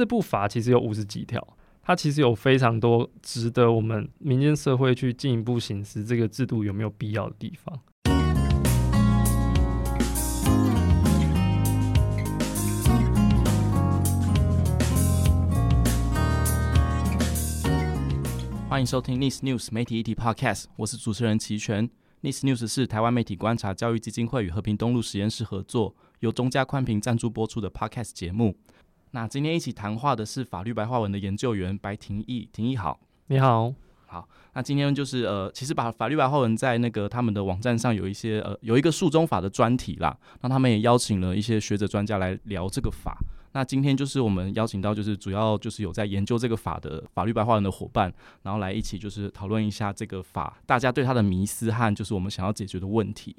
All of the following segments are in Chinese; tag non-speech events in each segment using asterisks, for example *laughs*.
这部法其实有五十几条，它其实有非常多值得我们民间社会去进一步行使这个制度有没有必要的地方。欢迎收听 Nice News 媒体议题 Podcast，我是主持人齐全。Nice News 是台湾媒体观察教育基金会与和平东路实验室合作，由中嘉宽频赞助播出的 Podcast 节目。那今天一起谈话的是法律白话文的研究员白庭义，庭义好，你好，好。那今天就是呃，其实把法律白话文在那个他们的网站上有一些呃，有一个诉中法的专题啦，那他们也邀请了一些学者专家来聊这个法。那今天就是我们邀请到就是主要就是有在研究这个法的法律白话文的伙伴，然后来一起就是讨论一下这个法，大家对它的迷思和就是我们想要解决的问题。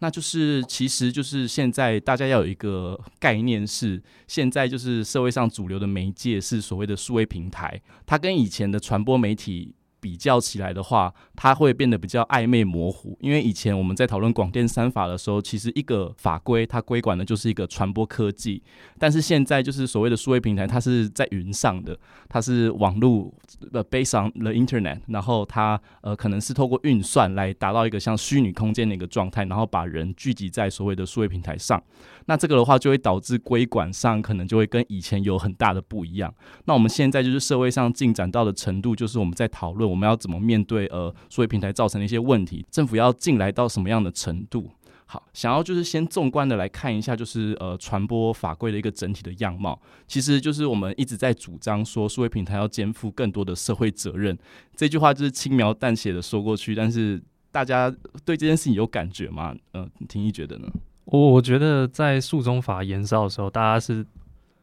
那就是，其实就是现在大家要有一个概念是，现在就是社会上主流的媒介是所谓的数位平台，它跟以前的传播媒体。比较起来的话，它会变得比较暧昧模糊。因为以前我们在讨论广电三法的时候，其实一个法规它规管的就是一个传播科技，但是现在就是所谓的数位平台，它是在云上的，它是网络呃 based on the internet，然后它呃可能是透过运算来达到一个像虚拟空间的一个状态，然后把人聚集在所谓的数位平台上。那这个的话就会导致规管上可能就会跟以前有很大的不一样。那我们现在就是社会上进展到的程度，就是我们在讨论。我们要怎么面对呃，数位平台造成的一些问题？政府要进来到什么样的程度？好，想要就是先纵观的来看一下，就是呃，传播法规的一个整体的样貌。其实就是我们一直在主张说，数位平台要肩负更多的社会责任。这句话就是轻描淡写的说过去，但是大家对这件事情有感觉吗？嗯、呃，庭毅觉得呢？我我觉得在诉讼法延烧的时候，大家是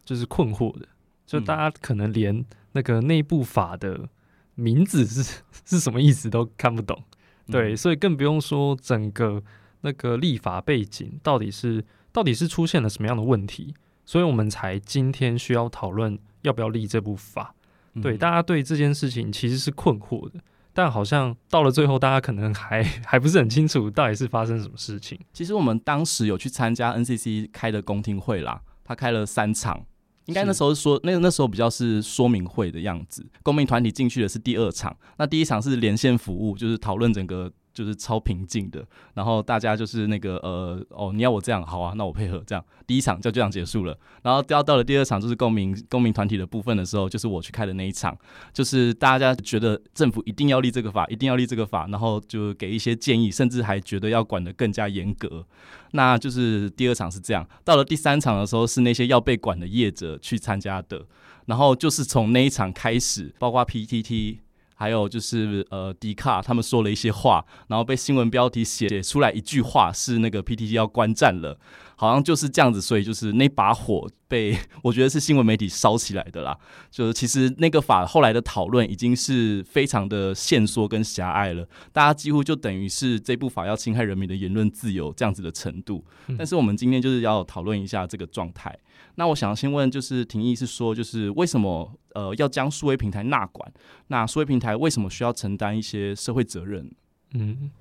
就是困惑的，就大家可能连那个内部法的。名字是 *laughs* 是什么意思都看不懂，对，嗯、所以更不用说整个那个立法背景到底是到底是出现了什么样的问题，所以我们才今天需要讨论要不要立这部法。对，嗯、大家对这件事情其实是困惑的，但好像到了最后，大家可能还 *laughs* 还不是很清楚到底是发生什么事情。其实我们当时有去参加 NCC 开的公听会啦，他开了三场。应该那时候是说，那那时候比较是说明会的样子，公民团体进去的是第二场，那第一场是连线服务，就是讨论整个。就是超平静的，然后大家就是那个呃哦，你要我这样好啊，那我配合这样。第一场就这样结束了，然后到到了第二场就是公民公民团体的部分的时候，就是我去开的那一场，就是大家觉得政府一定要立这个法，一定要立这个法，然后就给一些建议，甚至还觉得要管得更加严格。那就是第二场是这样，到了第三场的时候是那些要被管的业者去参加的，然后就是从那一场开始，包括 PTT。还有就是呃，迪卡他们说了一些话，然后被新闻标题写出来一句话是那个 PTT 要关站了，好像就是这样子，所以就是那把火被我觉得是新闻媒体烧起来的啦。就是其实那个法后来的讨论已经是非常的限缩跟狭隘了，大家几乎就等于是这部法要侵害人民的言论自由这样子的程度。但是我们今天就是要讨论一下这个状态。那我想先问，就是庭议是说，就是为什么呃要将数位平台纳管？那数位平台为什么需要承担一些社会责任？嗯，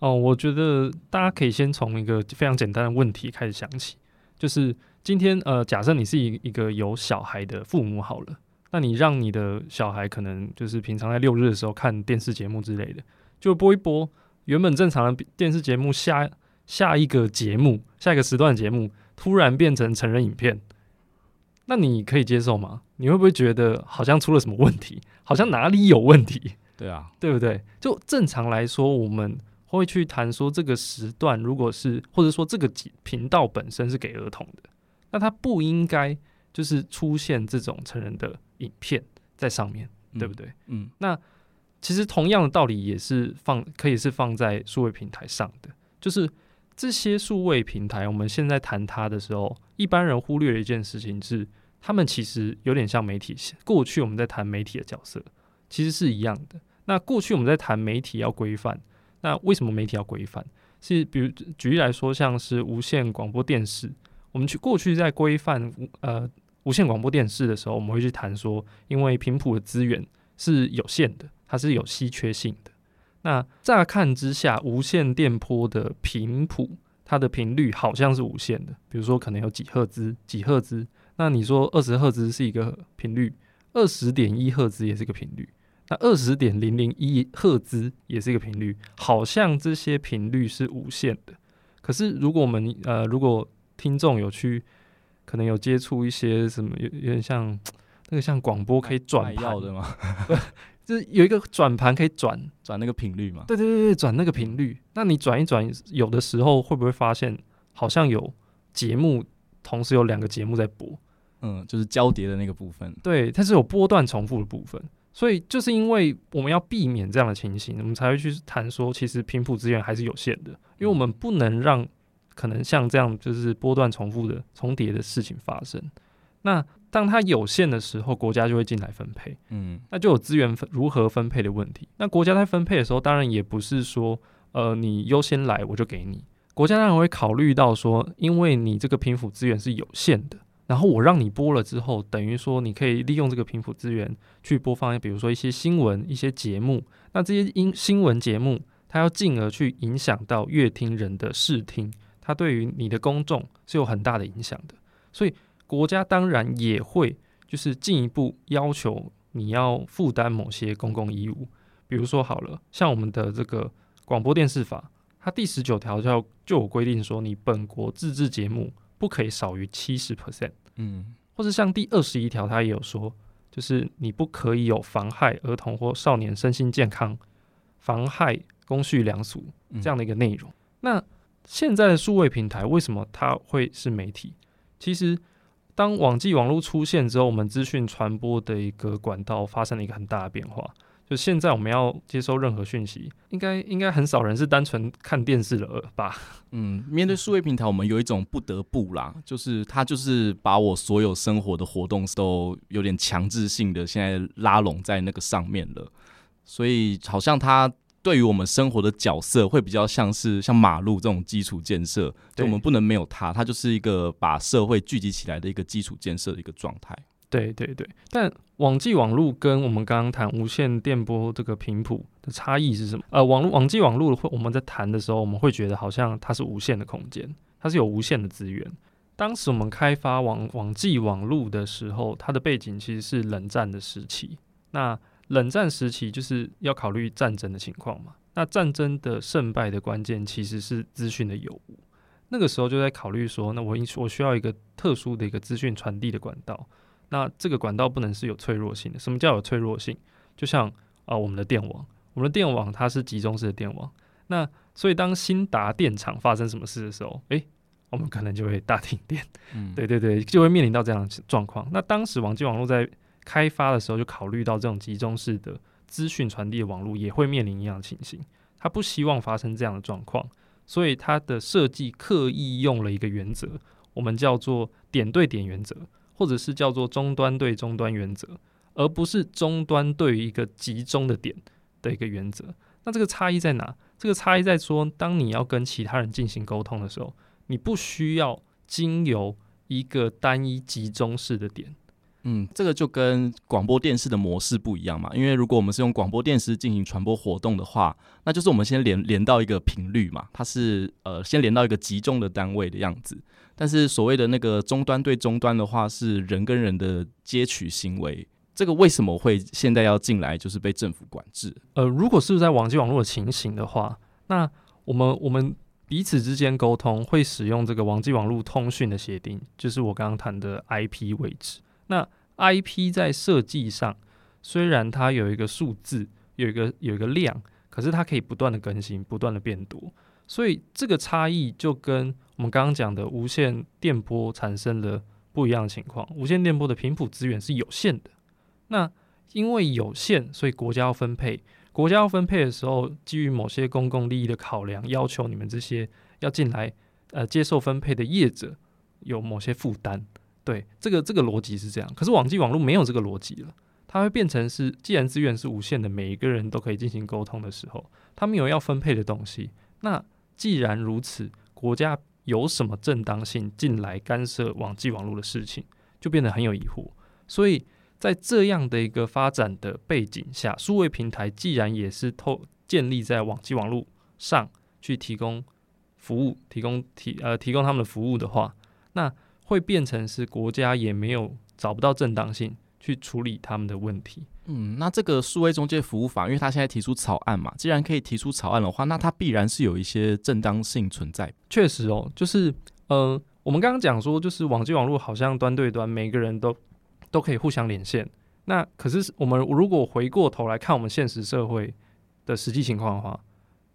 哦，我觉得大家可以先从一个非常简单的问题开始想起，就是今天呃，假设你是一一个有小孩的父母好了，那你让你的小孩可能就是平常在六日的时候看电视节目之类的，就播一播原本正常的电视节目，下下一个节目，下一个时段节目突然变成成人影片。那你可以接受吗？你会不会觉得好像出了什么问题？好像哪里有问题？对啊，对不对？就正常来说，我们会去谈说这个时段，如果是或者说这个频道本身是给儿童的，那它不应该就是出现这种成人的影片在上面，嗯、对不对？嗯。那其实同样的道理也是放，可以是放在数位平台上的，就是。这些数位平台，我们现在谈它的时候，一般人忽略了一件事情是，他们其实有点像媒体。过去我们在谈媒体的角色，其实是一样的。那过去我们在谈媒体要规范，那为什么媒体要规范？是比如举例来说，像是无线广播电视，我们去过去在规范呃无线广播电视的时候，我们会去谈说，因为频谱的资源是有限的，它是有稀缺性的。那乍看之下，无线电波的频谱，它的频率好像是无限的，比如说可能有几赫兹、几赫兹。那你说二十赫兹是一个频率，二十点一赫兹也是一个频率，那二十点零零一赫兹也是一个频率，好像这些频率是无限的。可是如果我们呃，如果听众有去，可能有接触一些什么，有有点像那个像广播可以转盘的吗？就是有一个转盘可以转转那个频率嘛？对对对对，转那个频率。那你转一转，有的时候会不会发现好像有节目同时有两个节目在播？嗯，就是交叠的那个部分。对，它是有波段重复的部分。所以就是因为我们要避免这样的情形，我们才会去谈说，其实频谱资源还是有限的，因为我们不能让可能像这样就是波段重复的重叠的事情发生。那当它有限的时候，国家就会进来分配，嗯，那就有资源分如何分配的问题。那国家在分配的时候，当然也不是说，呃，你优先来我就给你。国家当然会考虑到说，因为你这个频谱资源是有限的，然后我让你播了之后，等于说你可以利用这个频谱资源去播放，比如说一些新闻、一些节目。那这些音新闻节目，它要进而去影响到乐听人的视听，它对于你的公众是有很大的影响的，所以。国家当然也会，就是进一步要求你要负担某些公共义务，比如说好了，像我们的这个广播电视法，它第十九条就要就有规定说，你本国自制节目不可以少于七十 percent，嗯，或者像第二十一条，它也有说，就是你不可以有妨害儿童或少年身心健康、妨害公序良俗这样的一个内容。嗯。那现在的数位平台为什么它会是媒体？其实。当网际网络出现之后，我们资讯传播的一个管道发生了一个很大的变化。就现在我们要接收任何讯息，应该应该很少人是单纯看电视了吧？*laughs* 嗯，面对数位平台，我们有一种不得不啦，就是它就是把我所有生活的活动都有点强制性的现在拉拢在那个上面了，所以好像它。对于我们生活的角色，会比较像是像马路这种基础建设，就我们不能没有它，它就是一个把社会聚集起来的一个基础建设的一个状态。对对对，但网际网路跟我们刚刚谈无线电波这个频谱的差异是什么？呃，网络网际网路会我们在谈的时候，我们会觉得好像它是无限的空间，它是有无限的资源。当时我们开发网网际网路的时候，它的背景其实是冷战的时期。那冷战时期就是要考虑战争的情况嘛，那战争的胜败的关键其实是资讯的有无。那个时候就在考虑说，那我我需要一个特殊的一个资讯传递的管道，那这个管道不能是有脆弱性的。什么叫有脆弱性？就像啊、呃，我们的电网，我们的电网它是集中式的电网，那所以当新达电厂发生什么事的时候，诶，我们可能就会大停电。嗯，对对对，就会面临到这样的状况。那当时网际网络在开发的时候就考虑到这种集中式的资讯传递的网络也会面临一样的情形，他不希望发生这样的状况，所以它的设计刻意用了一个原则，我们叫做点对点原则，或者是叫做终端对终端原则，而不是终端对于一个集中的点的一个原则。那这个差异在哪？这个差异在说，当你要跟其他人进行沟通的时候，你不需要经由一个单一集中式的点。嗯，这个就跟广播电视的模式不一样嘛，因为如果我们是用广播电视进行传播活动的话，那就是我们先连连到一个频率嘛，它是呃先连到一个集中的单位的样子。但是所谓的那个终端对终端的话，是人跟人的接取行为，这个为什么会现在要进来，就是被政府管制？呃，如果是在网际网络的情形的话，那我们我们彼此之间沟通会使用这个网际网络通讯的协定，就是我刚刚谈的 IP 位置。那 IP 在设计上，虽然它有一个数字，有一个有一个量，可是它可以不断的更新，不断的变多，所以这个差异就跟我们刚刚讲的无线电波产生了不一样的情况。无线电波的频谱资源是有限的，那因为有限，所以国家要分配。国家要分配的时候，基于某些公共利益的考量，要求你们这些要进来呃接受分配的业者有某些负担。对，这个这个逻辑是这样，可是网际网络没有这个逻辑了，它会变成是，既然资源是无限的，每一个人都可以进行沟通的时候，他们有要分配的东西。那既然如此，国家有什么正当性进来干涉网际网络的事情，就变得很有疑惑。所以在这样的一个发展的背景下，数位平台既然也是透建立在网际网络上去提供服务、提供提呃提供他们的服务的话，那。会变成是国家也没有找不到正当性去处理他们的问题。嗯，那这个数位中介服务法，因为他现在提出草案嘛，既然可以提出草案的话，那它必然是有一些正当性存在。确实哦，就是呃，我们刚刚讲说，就是网际网络好像端对端，每个人都都可以互相连线。那可是我们如果回过头来看我们现实社会的实际情况的话，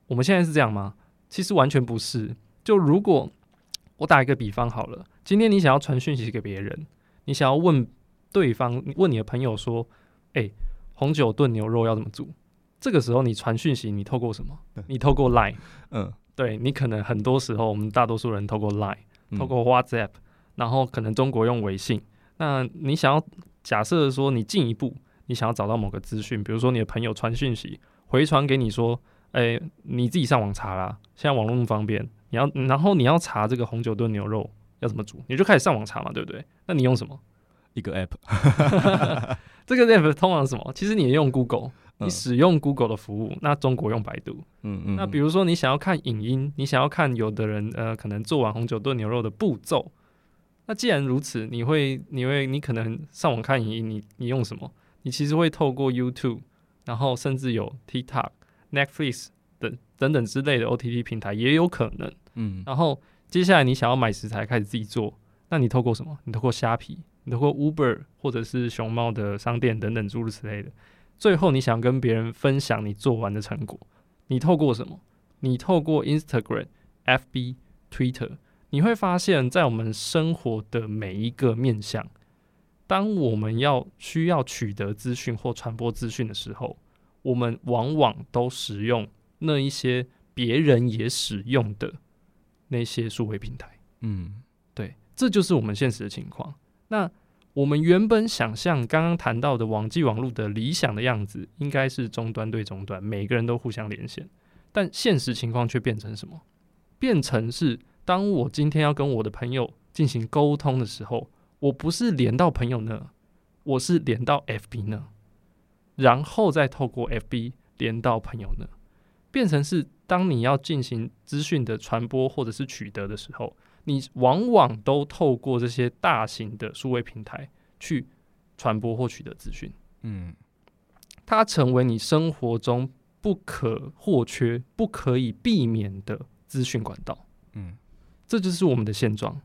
我们现在是这样吗？其实完全不是。就如果我打一个比方好了，今天你想要传讯息给别人，你想要问对方，问你的朋友说：“哎、欸，红酒炖牛肉要怎么煮？”这个时候你传讯息，你透过什么？你透过 Line。嗯，对，你可能很多时候，我们大多数人透过 Line，透过 WhatsApp，然后可能中国用微信。那你想要假设说你进一步，你想要找到某个资讯，比如说你的朋友传讯息回传给你说。哎、欸，你自己上网查啦。现在网络那么方便，你要然后你要查这个红酒炖牛肉要怎么煮，你就开始上网查嘛，对不对？那你用什么？一个 app。*laughs* 这个 app 通常是什么？其实你也用 Google，你使用 Google 的服务。嗯、那中国用百度。嗯嗯。那比如说你想要看影音，你想要看有的人呃可能做完红酒炖牛肉的步骤。那既然如此，你会你会你可能上网看影音，你你用什么？你其实会透过 YouTube，然后甚至有 TikTok。Netflix 等等等之类的 OTT 平台也有可能，嗯，然后接下来你想要买食材开始自己做，那你透过什么？你透过虾皮，你透过 Uber 或者是熊猫的商店等等诸如此类的。最后你想跟别人分享你做完的成果，你透过什么？你透过 Instagram、FB、Twitter，你会发现在我们生活的每一个面向，当我们要需要取得资讯或传播资讯的时候。我们往往都使用那一些别人也使用的那些数位平台，嗯，对，这就是我们现实的情况。那我们原本想象刚刚谈到的网际网络的理想的样子，应该是终端对终端，每个人都互相连线。但现实情况却变成什么？变成是当我今天要跟我的朋友进行沟通的时候，我不是连到朋友那，我是连到 FB 呢。然后再透过 FB 连到朋友呢，变成是当你要进行资讯的传播或者是取得的时候，你往往都透过这些大型的数位平台去传播获取的资讯。嗯，它成为你生活中不可或缺、不可以避免的资讯管道。嗯，这就是我们的现状。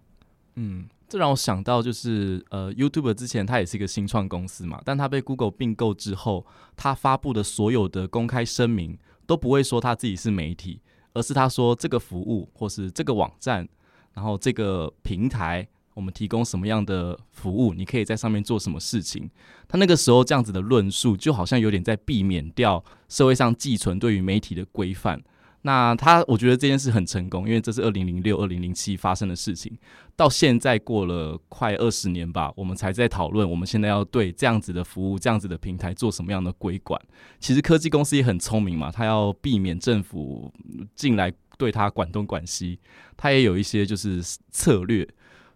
嗯。这让我想到，就是呃，YouTube 之前它也是一个新创公司嘛，但它被 Google 并购之后，它发布的所有的公开声明都不会说它自己是媒体，而是他说这个服务或是这个网站，然后这个平台我们提供什么样的服务，你可以在上面做什么事情。他那个时候这样子的论述，就好像有点在避免掉社会上寄存对于媒体的规范。那他，我觉得这件事很成功，因为这是二零零六、二零零七发生的事情，到现在过了快二十年吧，我们才在讨论我们现在要对这样子的服务、这样子的平台做什么样的规管。其实科技公司也很聪明嘛，他要避免政府进来对他管东管西，他也有一些就是策略。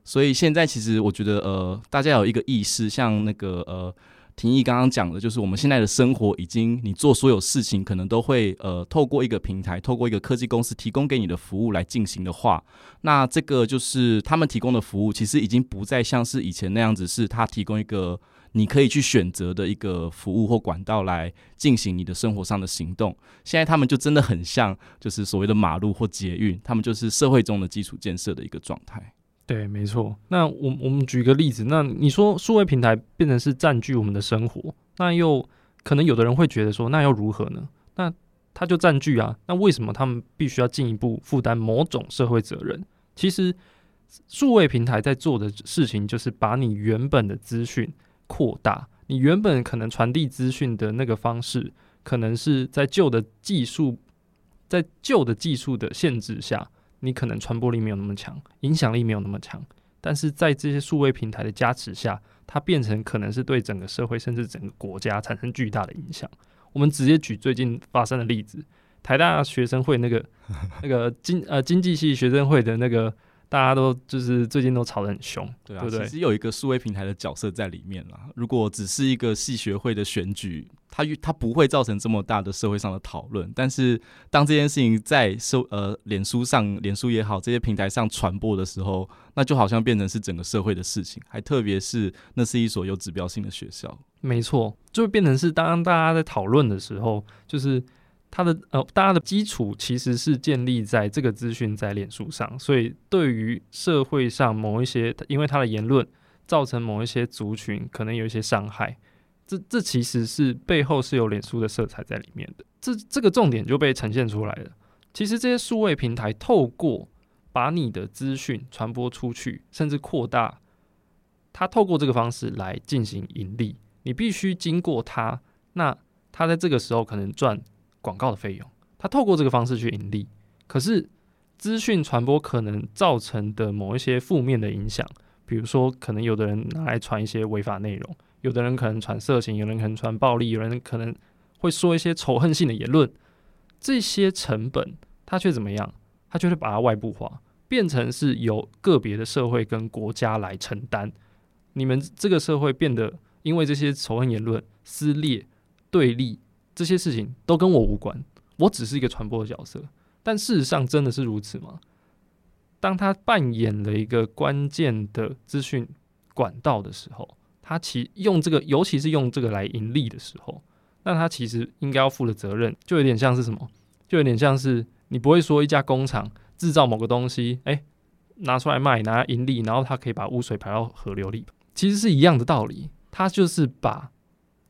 所以现在其实我觉得，呃，大家有一个意识，像那个呃。廷义刚刚讲的，就是我们现在的生活已经，你做所有事情可能都会呃，透过一个平台，透过一个科技公司提供给你的服务来进行的话，那这个就是他们提供的服务，其实已经不再像是以前那样子，是他提供一个你可以去选择的一个服务或管道来进行你的生活上的行动。现在他们就真的很像，就是所谓的马路或捷运，他们就是社会中的基础建设的一个状态。对，没错。那我我们举个例子，那你说数位平台变成是占据我们的生活，那又可能有的人会觉得说，那又如何呢？那他就占据啊，那为什么他们必须要进一步负担某种社会责任？其实数位平台在做的事情，就是把你原本的资讯扩大，你原本可能传递资讯的那个方式，可能是在旧的技术，在旧的技术的限制下。你可能传播力没有那么强，影响力没有那么强，但是在这些数位平台的加持下，它变成可能是对整个社会甚至整个国家产生巨大的影响。我们直接举最近发生的例子，台大学生会那个 *laughs* 那个经呃经济系学生会的那个，大家都就是最近都吵得很凶，对啊，对对？其实有一个数位平台的角色在里面啦。如果只是一个系学会的选举，它它不会造成这么大的社会上的讨论。但是当这件事情在社呃脸书上、脸书也好这些平台上传播的时候，那就好像变成是整个社会的事情，还特别是那是一所有指标性的学校。没错，就会变成是当大家在讨论的时候，就是。它的呃，大家的基础其实是建立在这个资讯在脸书上，所以对于社会上某一些，因为他的言论造成某一些族群可能有一些伤害，这这其实是背后是有脸书的色彩在里面的，这这个重点就被呈现出来了。其实这些数位平台透过把你的资讯传播出去，甚至扩大，它透过这个方式来进行盈利，你必须经过它，那它在这个时候可能赚。广告的费用，它透过这个方式去盈利，可是资讯传播可能造成的某一些负面的影响，比如说可能有的人拿来传一些违法内容，有的人可能传色情，有人可能传暴力，有人可能会说一些仇恨性的言论，这些成本他却怎么样？他却会把它外部化，变成是由个别的社会跟国家来承担。你们这个社会变得因为这些仇恨言论撕裂对立。这些事情都跟我无关，我只是一个传播的角色。但事实上真的是如此吗？当他扮演了一个关键的资讯管道的时候，他其用这个，尤其是用这个来盈利的时候，那他其实应该要负的责任，就有点像是什么？就有点像是你不会说一家工厂制造某个东西，哎，拿出来卖，拿来盈利，然后他可以把污水排到河流里，其实是一样的道理。他就是把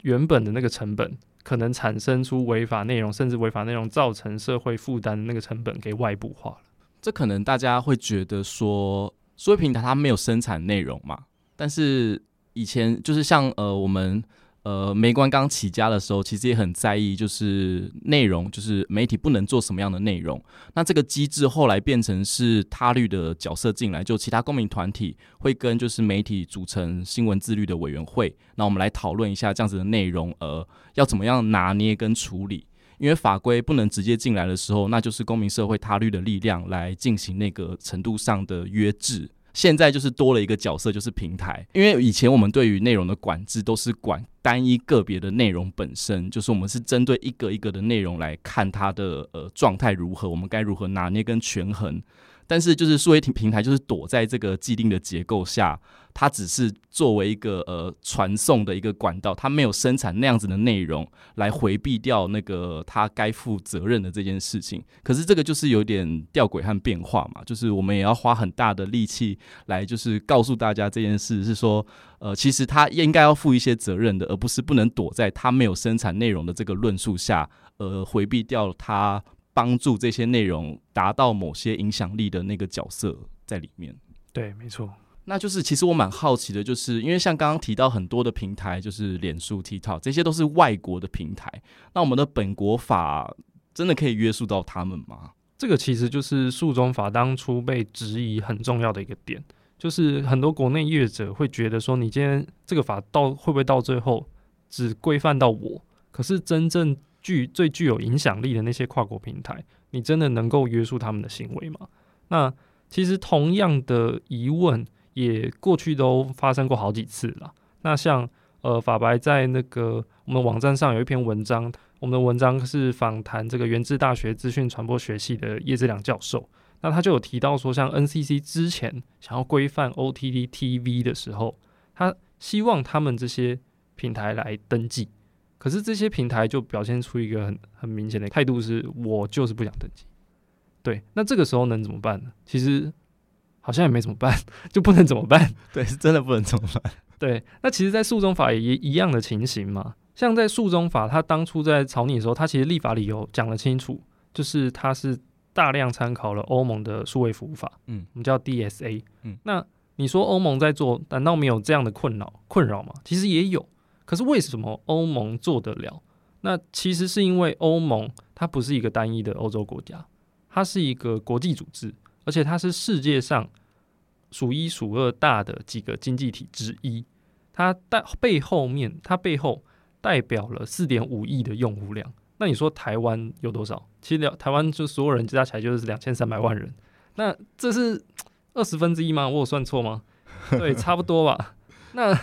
原本的那个成本。可能产生出违法内容，甚至违法内容造成社会负担的那个成本给外部化了。这可能大家会觉得说，数位平台它没有生产内容嘛？但是以前就是像呃我们。呃，媒观刚起家的时候，其实也很在意，就是内容，就是媒体不能做什么样的内容。那这个机制后来变成是他律的角色进来，就其他公民团体会跟就是媒体组成新闻自律的委员会。那我们来讨论一下这样子的内容，呃，要怎么样拿捏跟处理？因为法规不能直接进来的时候，那就是公民社会他律的力量来进行那个程度上的约制。现在就是多了一个角色，就是平台。因为以前我们对于内容的管制都是管单一个别的内容本身，就是我们是针对一个一个的内容来看它的呃状态如何，我们该如何拿捏跟权衡。但是就是数位平台就是躲在这个既定的结构下。它只是作为一个呃传送的一个管道，它没有生产那样子的内容来回避掉那个它该负责任的这件事情。可是这个就是有点吊诡和变化嘛，就是我们也要花很大的力气来就是告诉大家这件事是说，呃，其实它应该要负一些责任的，而不是不能躲在它没有生产内容的这个论述下，呃，回避掉它帮助这些内容达到某些影响力的那个角色在里面。对，没错。那就是，其实我蛮好奇的，就是因为像刚刚提到很多的平台，就是脸书、TikTok 这些都是外国的平台。那我们的本国法真的可以约束到他们吗？这个其实就是诉讼法当初被质疑很重要的一个点，就是很多国内业者会觉得说，你今天这个法到会不会到最后只规范到我？可是真正具最具有影响力的那些跨国平台，你真的能够约束他们的行为吗？那其实同样的疑问。也过去都发生过好几次了。那像呃法白在那个我们网站上有一篇文章，我们的文章是访谈这个元智大学资讯传播学系的叶志良教授。那他就有提到说，像 NCC 之前想要规范 OTT TV 的时候，他希望他们这些平台来登记，可是这些平台就表现出一个很很明显的态度，是我就是不想登记。对，那这个时候能怎么办呢？其实。好像也没怎么办，*laughs* 就不能怎么办？对，是真的不能怎么办？*laughs* 对，那其实，在诉讼法也一样的情形嘛。像在诉讼法，他当初在草拟的时候，他其实立法理由讲得清楚，就是他是大量参考了欧盟的数位服务法，嗯，我们叫 DSA，嗯，那你说欧盟在做，难道没有这样的困扰困扰吗？其实也有，可是为什么欧盟做得了？那其实是因为欧盟它不是一个单一的欧洲国家，它是一个国际组织。而且它是世界上数一数二大的几个经济体之一，它代背后面，它背后代表了四点五亿的用户量。那你说台湾有多少？其实台湾就所有人加起来就是两千三百万人。那这是 *tsk* 二十分之一吗？我有算错吗？对，差不多吧。那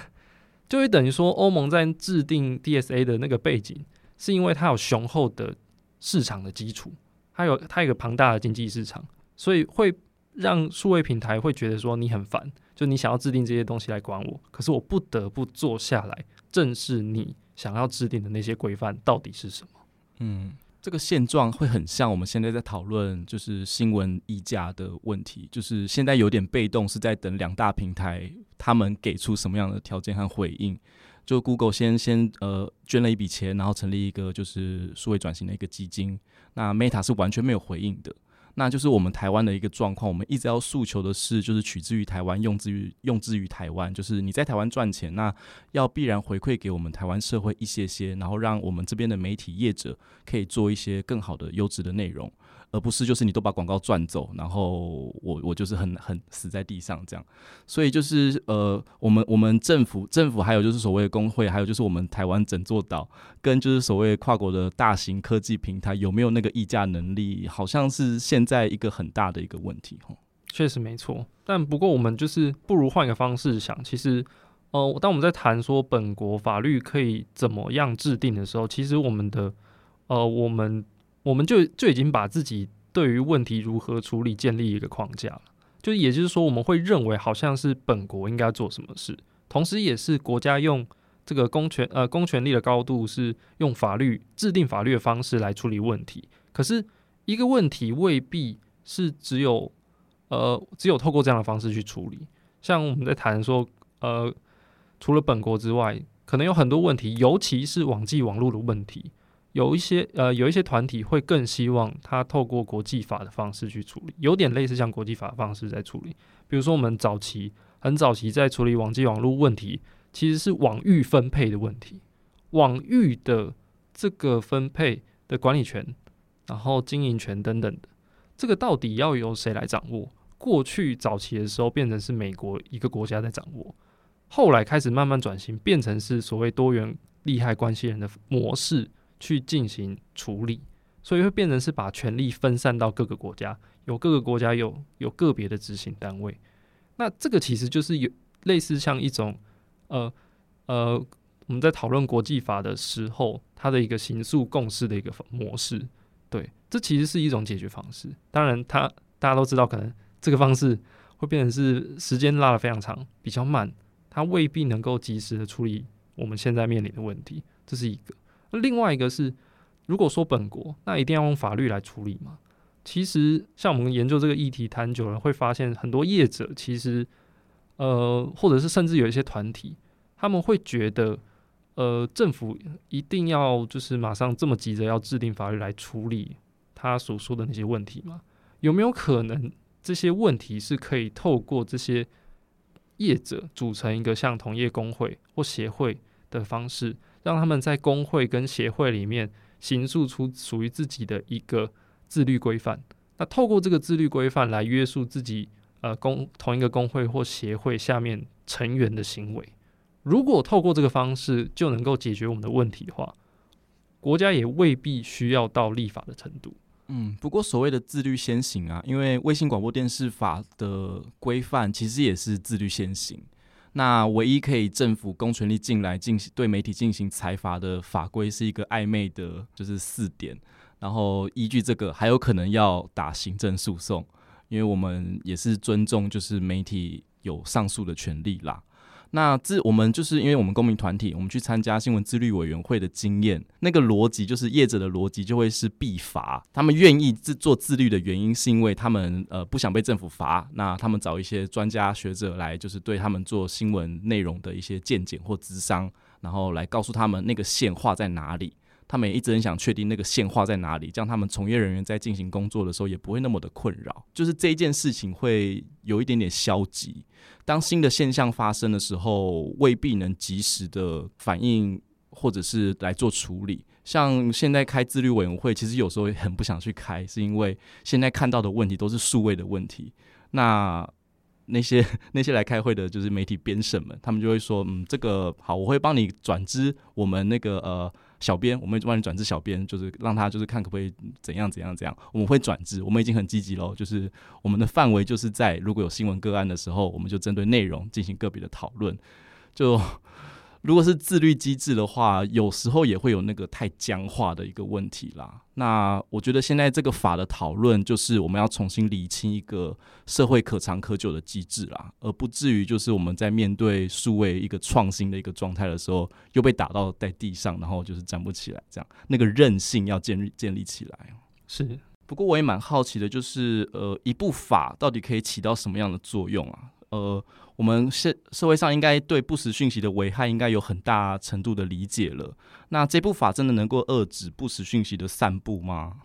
就会等于说欧盟在制定 DSA 的那个背景，是因为它有雄厚的市场的基础，它有它有一个庞大的经济市场，所以会让数位平台会觉得说你很烦，就你想要制定这些东西来管我，可是我不得不坐下来正视你想要制定的那些规范到底是什么。嗯。这个现状会很像我们现在在讨论，就是新闻议价的问题，就是现在有点被动，是在等两大平台他们给出什么样的条件和回应。就 Google 先先呃捐了一笔钱，然后成立一个就是数位转型的一个基金，那 Meta 是完全没有回应的。那就是我们台湾的一个状况，我们一直要诉求的是，就是取之于台湾，用之于用之于台湾，就是你在台湾赚钱，那要必然回馈给我们台湾社会一些些，然后让我们这边的媒体业者可以做一些更好的优质的内容。而不是就是你都把广告赚走，然后我我就是很很死在地上这样，所以就是呃，我们我们政府政府还有就是所谓的工会，还有就是我们台湾整座岛，跟就是所谓跨国的大型科技平台有没有那个议价能力，好像是现在一个很大的一个问题哈。确实没错，但不过我们就是不如换个方式想，其实呃，当我们在谈说本国法律可以怎么样制定的时候，其实我们的呃我们。我们就就已经把自己对于问题如何处理建立一个框架了，就也就是说，我们会认为好像是本国应该做什么事，同时也是国家用这个公权呃公权力的高度是用法律制定法律的方式来处理问题。可是一个问题未必是只有呃只有透过这样的方式去处理。像我们在谈说呃除了本国之外，可能有很多问题，尤其是网际网络的问题。有一些呃，有一些团体会更希望他透过国际法的方式去处理，有点类似像国际法的方式在处理。比如说，我们早期很早期在处理网际网络问题，其实是网域分配的问题，网域的这个分配的管理权，然后经营权等等的，这个到底要由谁来掌握？过去早期的时候，变成是美国一个国家在掌握，后来开始慢慢转型，变成是所谓多元利害关系人的模式。去进行处理，所以会变成是把权力分散到各个国家，有各个国家有有个别的执行单位。那这个其实就是有类似像一种呃呃，我们在讨论国际法的时候，它的一个刑诉共识的一个模式。对，这其实是一种解决方式。当然它，它大家都知道，可能这个方式会变成是时间拉得非常长，比较慢，它未必能够及时的处理我们现在面临的问题。这是一个。那另外一个是，如果说本国，那一定要用法律来处理吗？其实，像我们研究这个议题谈久了，会发现很多业者其实，呃，或者是甚至有一些团体，他们会觉得，呃，政府一定要就是马上这么急着要制定法律来处理他所说的那些问题吗？有没有可能这些问题是可以透过这些业者组成一个像同业工会或协会的方式？让他们在工会跟协会里面形塑出属于自己的一个自律规范。那透过这个自律规范来约束自己，呃，工同一个工会或协会下面成员的行为。如果透过这个方式就能够解决我们的问题的话，国家也未必需要到立法的程度。嗯，不过所谓的自律先行啊，因为卫星广播电视法的规范其实也是自律先行。那唯一可以政府公权力进来进行对媒体进行裁罚的法规是一个暧昧的，就是四点，然后依据这个还有可能要打行政诉讼，因为我们也是尊重就是媒体有上诉的权利啦。那自我们就是因为我们公民团体，我们去参加新闻自律委员会的经验，那个逻辑就是业者的逻辑就会是必罚。他们愿意自做自律的原因，是因为他们呃不想被政府罚。那他们找一些专家学者来，就是对他们做新闻内容的一些见解或咨商，然后来告诉他们那个线画在哪里。他们也一直很想确定那个线画在哪里，这样他们从业人员在进行工作的时候也不会那么的困扰。就是这一件事情会有一点点消极。当新的现象发生的时候，未必能及时的反应或者是来做处理。像现在开自律委员会，其实有时候也很不想去开，是因为现在看到的问题都是数位的问题。那那些 *laughs* 那些来开会的，就是媒体编审们，他们就会说：“嗯，这个好，我会帮你转知我们那个呃。”小编，我们帮你转至小编，就是让他就是看可不可以怎样怎样怎样。我们会转至，我们已经很积极喽。就是我们的范围就是在如果有新闻个案的时候，我们就针对内容进行个别的讨论。就如果是自律机制的话，有时候也会有那个太僵化的一个问题啦。那我觉得现在这个法的讨论，就是我们要重新理清一个社会可长可久的机制啦，而不至于就是我们在面对数位一个创新的一个状态的时候，又被打到在地上，然后就是站不起来，这样那个韧性要建立建立起来。是，不过我也蛮好奇的，就是呃，一部法到底可以起到什么样的作用啊？呃。我们社社会上应该对不实讯息的危害应该有很大程度的理解了。那这部法真的能够遏止不实讯息的散布吗？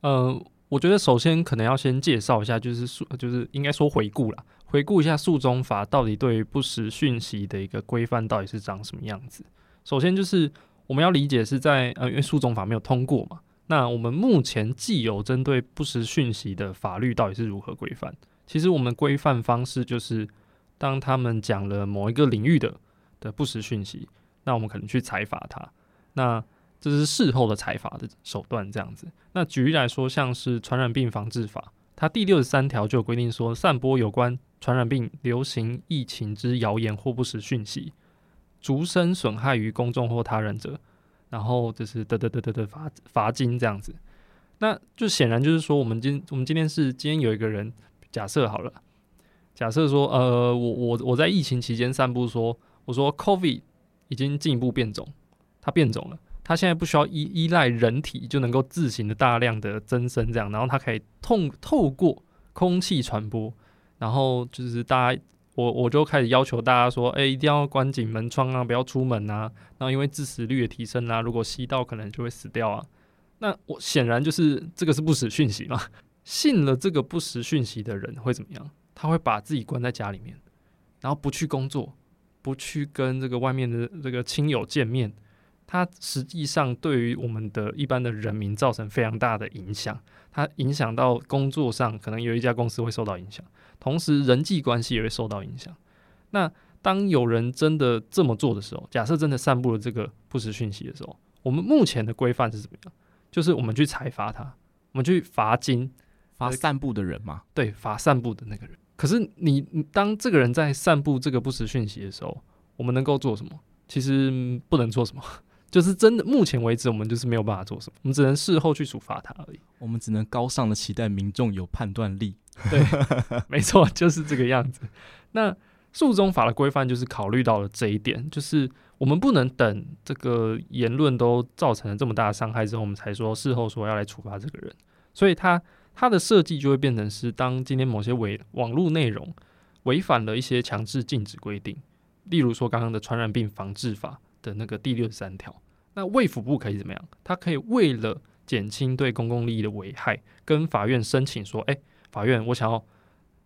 呃，我觉得首先可能要先介绍一下，就是诉，就是应该说回顾啦，回顾一下诉中法到底对不实讯息的一个规范到底是长什么样子。首先就是我们要理解是在呃，因为诉中法没有通过嘛，那我们目前既有针对不实讯息的法律到底是如何规范？其实我们规范方式就是。当他们讲了某一个领域的的不实讯息，那我们可能去裁罚他。那这是事后的裁罚的手段，这样子。那举例来说，像是传染病防治法，它第六十三条就有规定说，散播有关传染病流行疫情之谣言或不实讯息，逐身损害于公众或他人者，然后就是得得得得得罚罚金这样子。那就显然就是说，我们今我们今天是今天有一个人，假设好了。假设说，呃，我我我在疫情期间散布说，我说 COVID 已经进一步变种，它变种了，它现在不需要依依赖人体就能够自行的大量的增生这样，然后它可以透透过空气传播，然后就是大家我我就开始要求大家说，哎、一定要关紧门窗啊，不要出门啊，然后因为致死率的提升啊，如果吸到可能就会死掉啊，那我显然就是这个是不实讯息嘛，信了这个不实讯息的人会怎么样？他会把自己关在家里面，然后不去工作，不去跟这个外面的这个亲友见面。他实际上对于我们的一般的人民造成非常大的影响。他影响到工作上，可能有一家公司会受到影响，同时人际关系也会受到影响。那当有人真的这么做的时候，假设真的散布了这个不实讯息的时候，我们目前的规范是怎么样？就是我们去裁罚他，我们去罚金，罚散步的人吗？对，罚散步的那个人。可是你，你当这个人在散布这个不实讯息的时候，我们能够做什么？其实不能做什么，*laughs* 就是真的。目前为止，我们就是没有办法做什么，我们只能事后去处罚他而已。我们只能高尚的期待民众有判断力。对，*laughs* 没错，就是这个样子。那诉中法的规范就是考虑到了这一点，就是我们不能等这个言论都造成了这么大的伤害之后，我们才说事后说要来处罚这个人。所以他。它的设计就会变成是，当今天某些违网络内容违反了一些强制禁止规定，例如说刚刚的传染病防治法的那个第六十三条，那卫福部可以怎么样？它可以为了减轻对公共利益的危害，跟法院申请说，哎，法院我想要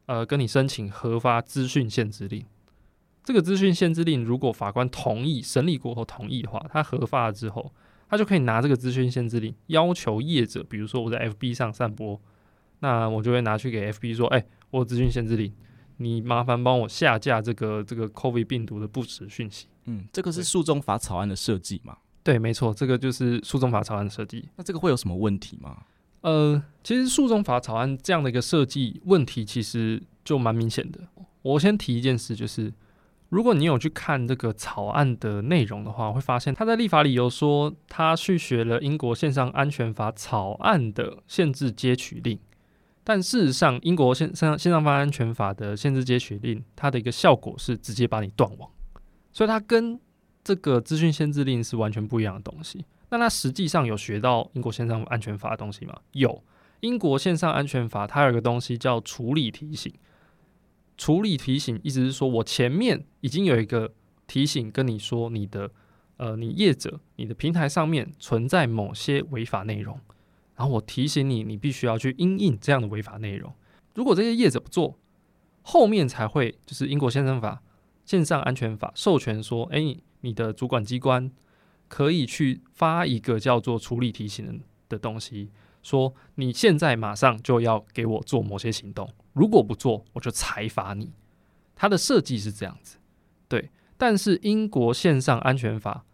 呃跟你申请核发资讯限制令。这个资讯限制令如果法官同意审理过后同意的话，他核发了之后，他就可以拿这个资讯限制令要求业者，比如说我在 FB 上散播。那我就会拿去给 FB 说，哎、欸，我有资讯限制令，你麻烦帮我下架这个这个 COVID 病毒的不实讯息。嗯，这个是诉中法草案的设计吗？对，没错，这个就是诉中法草案的设计。那这个会有什么问题吗？呃，其实诉中法草案这样的一个设计问题，其实就蛮明显的。我先提一件事，就是如果你有去看这个草案的内容的话，会发现他在立法里有说，他去学了英国线上安全法草案的限制接取令。但事实上，英国线上线上犯安全法的限制接取令，它的一个效果是直接把你断网，所以它跟这个资讯限制令是完全不一样的东西。那它实际上有学到英国线上安全法的东西吗？有，英国线上安全法它有一个东西叫处理提醒。处理提醒意思是说，我前面已经有一个提醒跟你说，你的呃，你业者、你的平台上面存在某些违法内容。然后我提醒你，你必须要去因应这样的违法内容。如果这些业者不做，后面才会就是英国线上法、线上安全法授权说，哎，你的主管机关可以去发一个叫做处理提醒的东西，说你现在马上就要给我做某些行动，如果不做，我就裁罚你。它的设计是这样子，对。但是英国线上安全法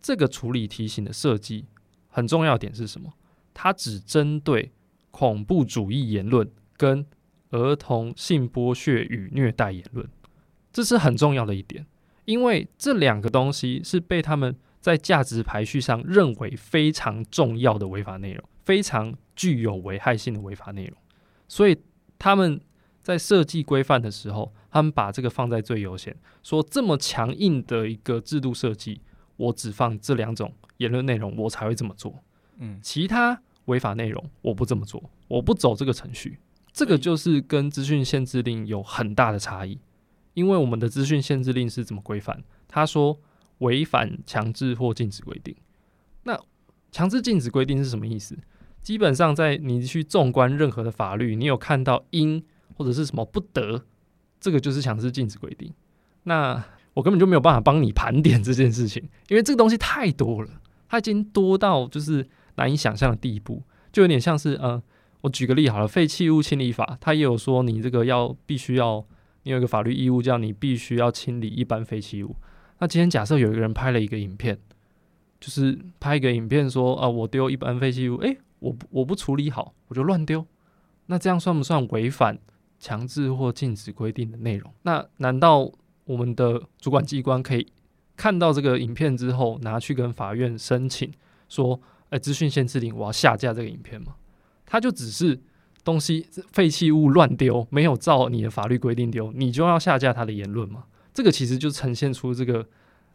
这个处理提醒的设计很重要点是什么？它只针对恐怖主义言论跟儿童性剥削与虐待言论，这是很重要的一点。因为这两个东西是被他们在价值排序上认为非常重要的违法内容，非常具有危害性的违法内容，所以他们在设计规范的时候，他们把这个放在最优先，说这么强硬的一个制度设计，我只放这两种言论内容，我才会这么做。嗯，其他违法内容我不这么做，我不走这个程序。这个就是跟资讯限制令有很大的差异，因为我们的资讯限制令是怎么规范？他说违反强制或禁止规定。那强制禁止规定是什么意思？基本上在你去纵观任何的法律，你有看到应或者是什么不得，这个就是强制禁止规定。那我根本就没有办法帮你盘点这件事情，因为这个东西太多了，它已经多到就是难以想象的地步，就有点像是呃。我举个例好了，废弃物清理法，它也有说你这个要必须要，你有一个法律义务，叫你必须要清理一般废弃物。那今天假设有一个人拍了一个影片，就是拍一个影片说啊，我丢一般废弃物，诶，我不我不处理好，我就乱丢，那这样算不算违反强制或禁止规定的内容？那难道我们的主管机关可以看到这个影片之后，拿去跟法院申请说，诶，资讯限制令，我要下架这个影片吗？他就只是东西废弃物乱丢，没有照你的法律规定丢，你就要下架他的言论吗？这个其实就呈现出这个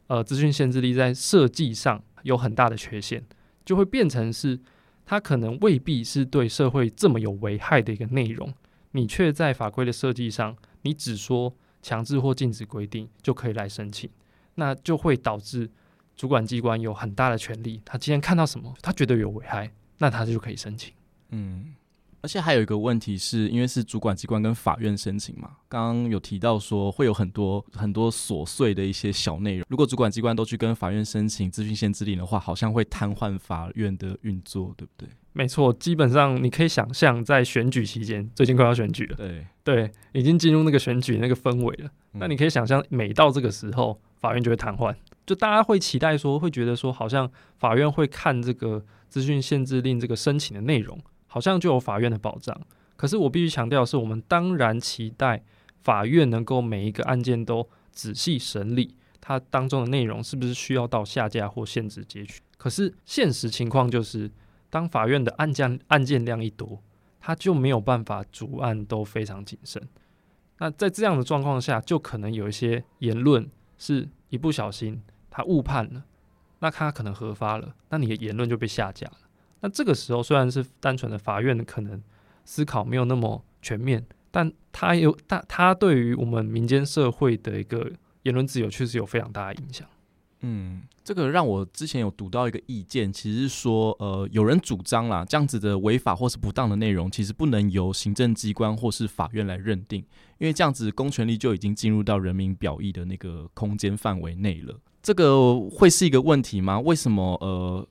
呃资讯限制令在设计上有很大的缺陷，就会变成是它可能未必是对社会这么有危害的一个内容，你却在法规的设计上，你只说强制或禁止规定就可以来申请，那就会导致主管机关有很大的权利，他今天看到什么，他觉得有危害，那他就可以申请。嗯，而且还有一个问题是，因为是主管机关跟法院申请嘛，刚刚有提到说会有很多很多琐碎的一些小内容，如果主管机关都去跟法院申请资讯限制令的话，好像会瘫痪法院的运作，对不对？没错，基本上你可以想象，在选举期间，最近快要选举了，对对，已经进入那个选举那个氛围了。嗯、那你可以想象，每到这个时候，法院就会瘫痪，就大家会期待说，会觉得说，好像法院会看这个资讯限制令这个申请的内容。好像就有法院的保障，可是我必须强调的是，我们当然期待法院能够每一个案件都仔细审理，它当中的内容是不是需要到下架或限制截取。可是现实情况就是，当法院的案件案件量一多，它就没有办法逐案都非常谨慎。那在这样的状况下，就可能有一些言论是一不小心他误判了，那他可能核发了，那你的言论就被下架了。那这个时候虽然是单纯的法院可能思考没有那么全面，但他有但他对于我们民间社会的一个言论自由确实有非常大的影响。嗯，这个让我之前有读到一个意见，其实是说，呃，有人主张啦，这样子的违法或是不当的内容，其实不能由行政机关或是法院来认定，因为这样子公权力就已经进入到人民表意的那个空间范围内了。这个会是一个问题吗？为什么？呃。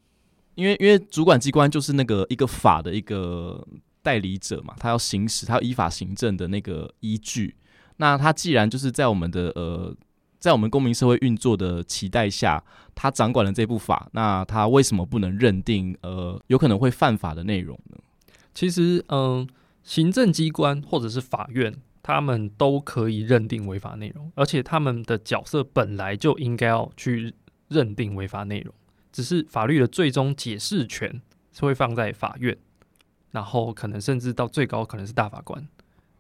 因为因为主管机关就是那个一个法的一个代理者嘛，他要行使，他要依法行政的那个依据。那他既然就是在我们的呃，在我们公民社会运作的期待下，他掌管了这部法，那他为什么不能认定呃有可能会犯法的内容呢？其实，嗯、行政机关或者是法院，他们都可以认定违法内容，而且他们的角色本来就应该要去认定违法内容。只是法律的最终解释权是会放在法院，然后可能甚至到最高可能是大法官。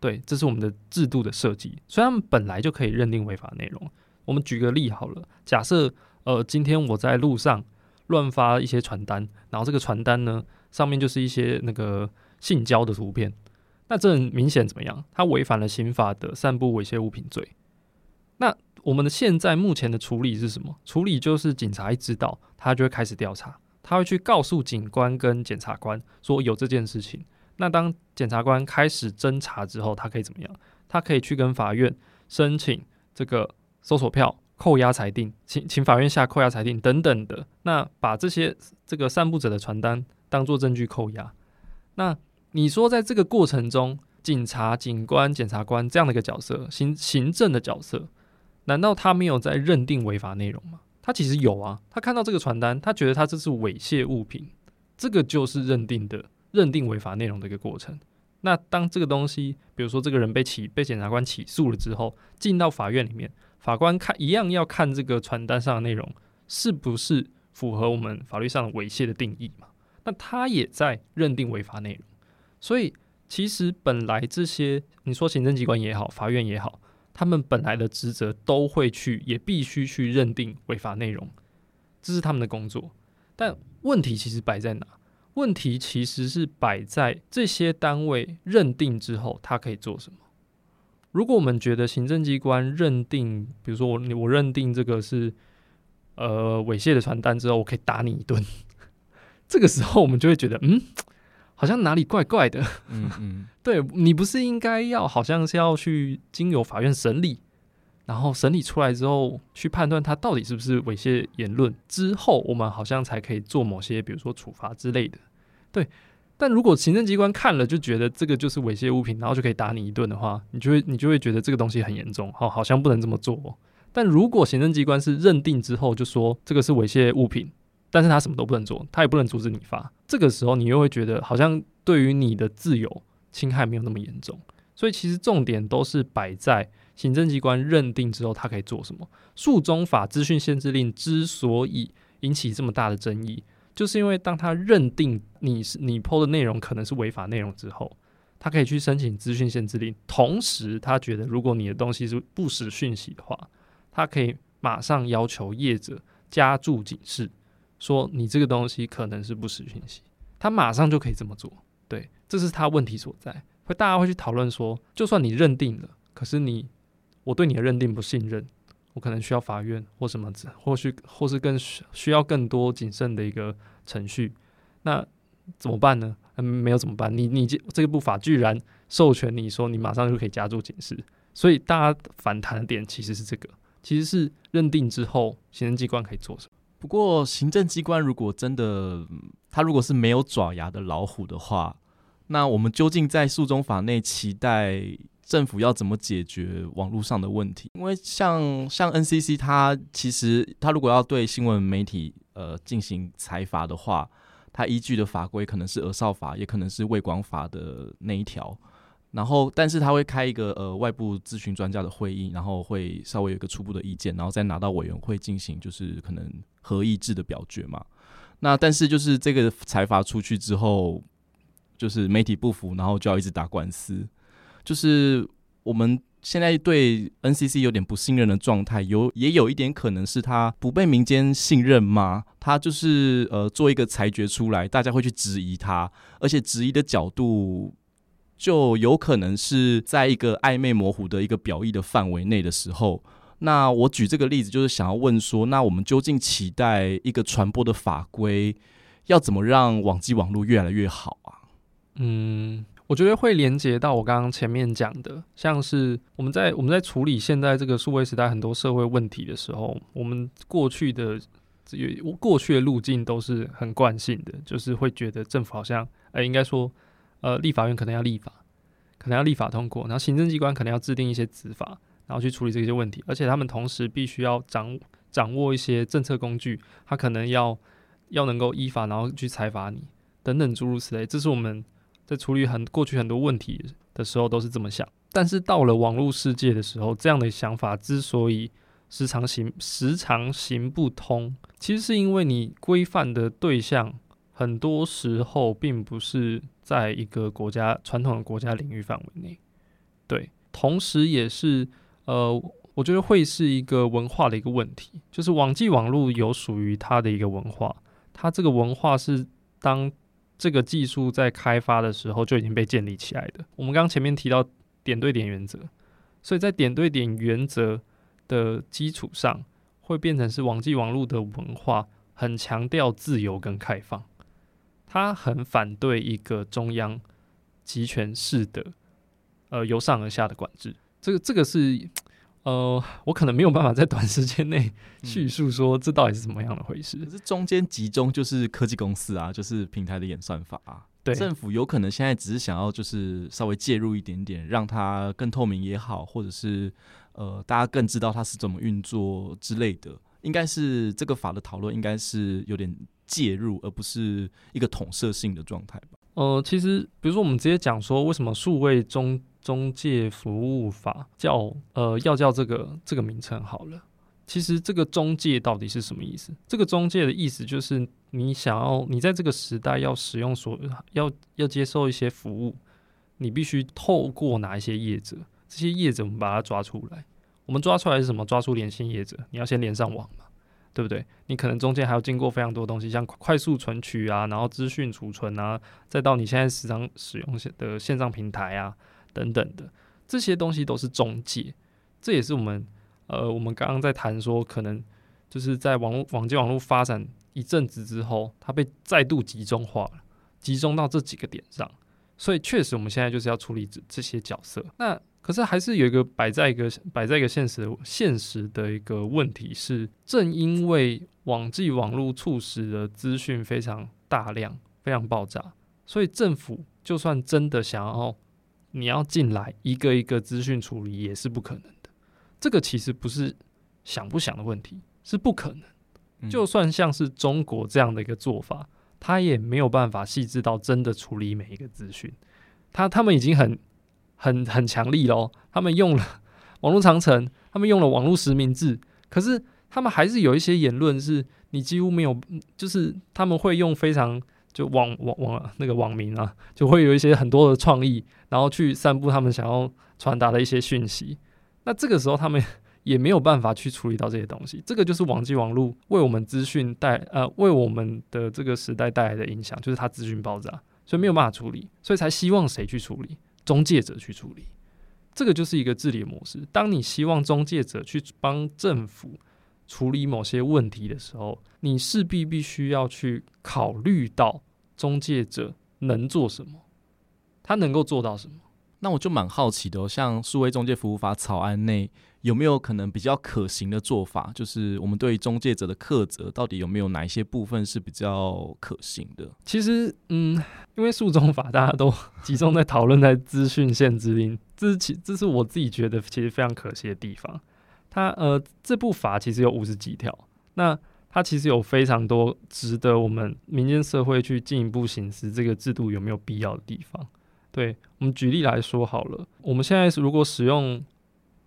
对，这是我们的制度的设计。所以他们本来就可以认定违法内容。我们举个例好了，假设呃今天我在路上乱发一些传单，然后这个传单呢上面就是一些那个性交的图片，那这很明显怎么样？他违反了刑法的散布猥亵物品罪。那我们的现在目前的处理是什么？处理就是警察一知道，他就会开始调查，他会去告诉警官跟检察官说有这件事情。那当检察官开始侦查之后，他可以怎么样？他可以去跟法院申请这个搜索票、扣押裁定，请请法院下扣押裁定等等的。那把这些这个散布者的传单当做证据扣押。那你说在这个过程中，警察、警官、检察官这样的一个角色，行行政的角色。难道他没有在认定违法内容吗？他其实有啊，他看到这个传单，他觉得他这是猥亵物品，这个就是认定的认定违法内容的一个过程。那当这个东西，比如说这个人被起被检察官起诉了之后，进到法院里面，法官看一样要看这个传单上的内容是不是符合我们法律上的猥亵的定义嘛？那他也在认定违法内容，所以其实本来这些你说行政机关也好，法院也好，他们本来的职责都会去，也必须去认定违法内容，这是他们的工作。但问题其实摆在哪？问题其实是摆在这些单位认定之后，他可以做什么？如果我们觉得行政机关认定，比如说我我认定这个是呃猥亵的传单之后，我可以打你一顿。*laughs* 这个时候，我们就会觉得，嗯，好像哪里怪怪的。嗯嗯，*laughs* 对，你不是应该要，好像是要去经由法院审理，然后审理出来之后，去判断他到底是不是猥亵言论，之后我们好像才可以做某些，比如说处罚之类的。对，但如果行政机关看了就觉得这个就是猥亵物品，然后就可以打你一顿的话，你就会你就会觉得这个东西很严重，好，好像不能这么做。但如果行政机关是认定之后就说这个是猥亵物品。但是他什么都不能做，他也不能阻止你发。这个时候，你又会觉得好像对于你的自由侵害没有那么严重。所以，其实重点都是摆在行政机关认定之后，他可以做什么。诉中法资讯限制令之所以引起这么大的争议，就是因为当他认定你是你 PO 的内容可能是违法内容之后，他可以去申请资讯限制令。同时，他觉得如果你的东西是不实讯息的话，他可以马上要求业者加注警示。说你这个东西可能是不实讯息，他马上就可以这么做。对，这是他问题所在。会大家会去讨论说，就算你认定了，可是你我对你的认定不信任，我可能需要法院或什么，或许或是更需需要更多谨慎的一个程序。那怎么办呢？嗯，没有怎么办？你你这这部法居然授权你说你马上就可以加注警示，所以大家反弹的点其实是这个，其实是认定之后行政机关可以做什么。不过，行政机关如果真的，他如果是没有爪牙的老虎的话，那我们究竟在诉中法内期待政府要怎么解决网络上的问题？因为像像 NCC，他其实他如果要对新闻媒体呃进行裁罚的话，他依据的法规可能是儿少法，也可能是卫广法的那一条。然后，但是他会开一个呃外部咨询专家的会议，然后会稍微有一个初步的意见，然后再拿到委员会进行就是可能合议制的表决嘛。那但是就是这个裁罚出去之后，就是媒体不服，然后就要一直打官司。就是我们现在对 NCC 有点不信任的状态，有也有一点可能是他不被民间信任吗？他就是呃做一个裁决出来，大家会去质疑他，而且质疑的角度。就有可能是在一个暧昧模糊的一个表意的范围内的时候，那我举这个例子就是想要问说，那我们究竟期待一个传播的法规要怎么让网际网络越来越好啊？嗯，我觉得会连接到我刚刚前面讲的，像是我们在我们在处理现在这个数位时代很多社会问题的时候，我们过去的这过去的路径都是很惯性的，就是会觉得政府好像，哎，应该说。呃，立法院可能要立法，可能要立法通过，然后行政机关可能要制定一些执法，然后去处理这些问题，而且他们同时必须要掌掌握一些政策工具，他可能要要能够依法，然后去裁罚你等等诸如此类。这是我们在处理很过去很多问题的时候都是这么想，但是到了网络世界的时候，这样的想法之所以时常行时常行不通，其实是因为你规范的对象。很多时候并不是在一个国家传统的国家领域范围内，对，同时也是呃，我觉得会是一个文化的一个问题，就是网际网络有属于它的一个文化，它这个文化是当这个技术在开发的时候就已经被建立起来的。我们刚刚前面提到点对点原则，所以在点对点原则的基础上，会变成是网际网络的文化很强调自由跟开放。它很反对一个中央集权式的，呃，由上而下的管制。这个，这个是，呃，我可能没有办法在短时间内叙述说这到底是怎么样的回事。可是中间集中就是科技公司啊，就是平台的演算法啊。对，政府有可能现在只是想要就是稍微介入一点点，让它更透明也好，或者是呃，大家更知道它是怎么运作之类的。应该是这个法的讨论，应该是有点。介入，而不是一个统摄性的状态吧。呃，其实比如说，我们直接讲说，为什么数位中中介服务法叫呃要叫这个这个名称好了。其实这个中介到底是什么意思？这个中介的意思就是你想要你在这个时代要使用所要要接受一些服务，你必须透过哪一些业者？这些业者我们把它抓出来。我们抓出来是什么？抓出连线业者，你要先连上网嘛，对不对？你可能中间还要经过非常多东西，像快速存取啊，然后资讯储存啊，再到你现在时常使用的线上平台啊等等的这些东西都是中介。这也是我们呃，我们刚刚在谈说，可能就是在网络网际网络发展一阵子之后，它被再度集中化了，集中到这几个点上。所以确实，我们现在就是要处理这这些角色。那可是还是有一个摆在一个摆在一个现实现实的一个问题是，正因为网际网络促使的资讯非常大量、非常爆炸，所以政府就算真的想要你要进来一个一个资讯处理，也是不可能的。这个其实不是想不想的问题，是不可能。就算像是中国这样的一个做法，他也没有办法细致到真的处理每一个资讯。他他们已经很。很很强力咯，他们用了 *laughs* 网络长城，他们用了网络实名制，可是他们还是有一些言论是你几乎没有，就是他们会用非常就网网网那个网民啊，就会有一些很多的创意，然后去散布他们想要传达的一些讯息。那这个时候他们 *laughs* 也没有办法去处理到这些东西，这个就是网际网络为我们资讯带呃为我们的这个时代带来的影响，就是它资讯爆炸，所以没有办法处理，所以才希望谁去处理？中介者去处理，这个就是一个治理模式。当你希望中介者去帮政府处理某些问题的时候，你势必必须要去考虑到中介者能做什么，他能够做到什么。那我就蛮好奇的哦，像数位中介服务法草案内有没有可能比较可行的做法？就是我们对于中介者的苛责，到底有没有哪一些部分是比较可行的？其实，嗯，因为数中法大家都集中在讨论在资讯限制令，这是其这是我自己觉得其实非常可惜的地方。它呃，这部法其实有五十几条，那它其实有非常多值得我们民间社会去进一步行使这个制度有没有必要的地方。对，我们举例来说好了，我们现在如果使用，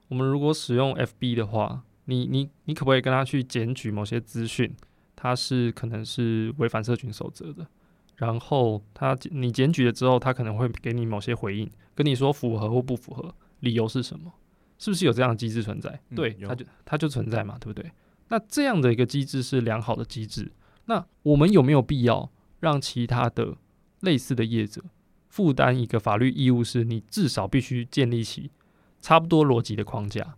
我们如果使用 FB 的话，你你你可不可以跟他去检举某些资讯？它是可能是违反社群守则的，然后他你检举了之后，他可能会给你某些回应，跟你说符合或不符合，理由是什么？是不是有这样的机制存在？嗯、对，它就它就存在嘛，对不对？那这样的一个机制是良好的机制，那我们有没有必要让其他的类似的业者？负担一个法律义务，是你至少必须建立起差不多逻辑的框架。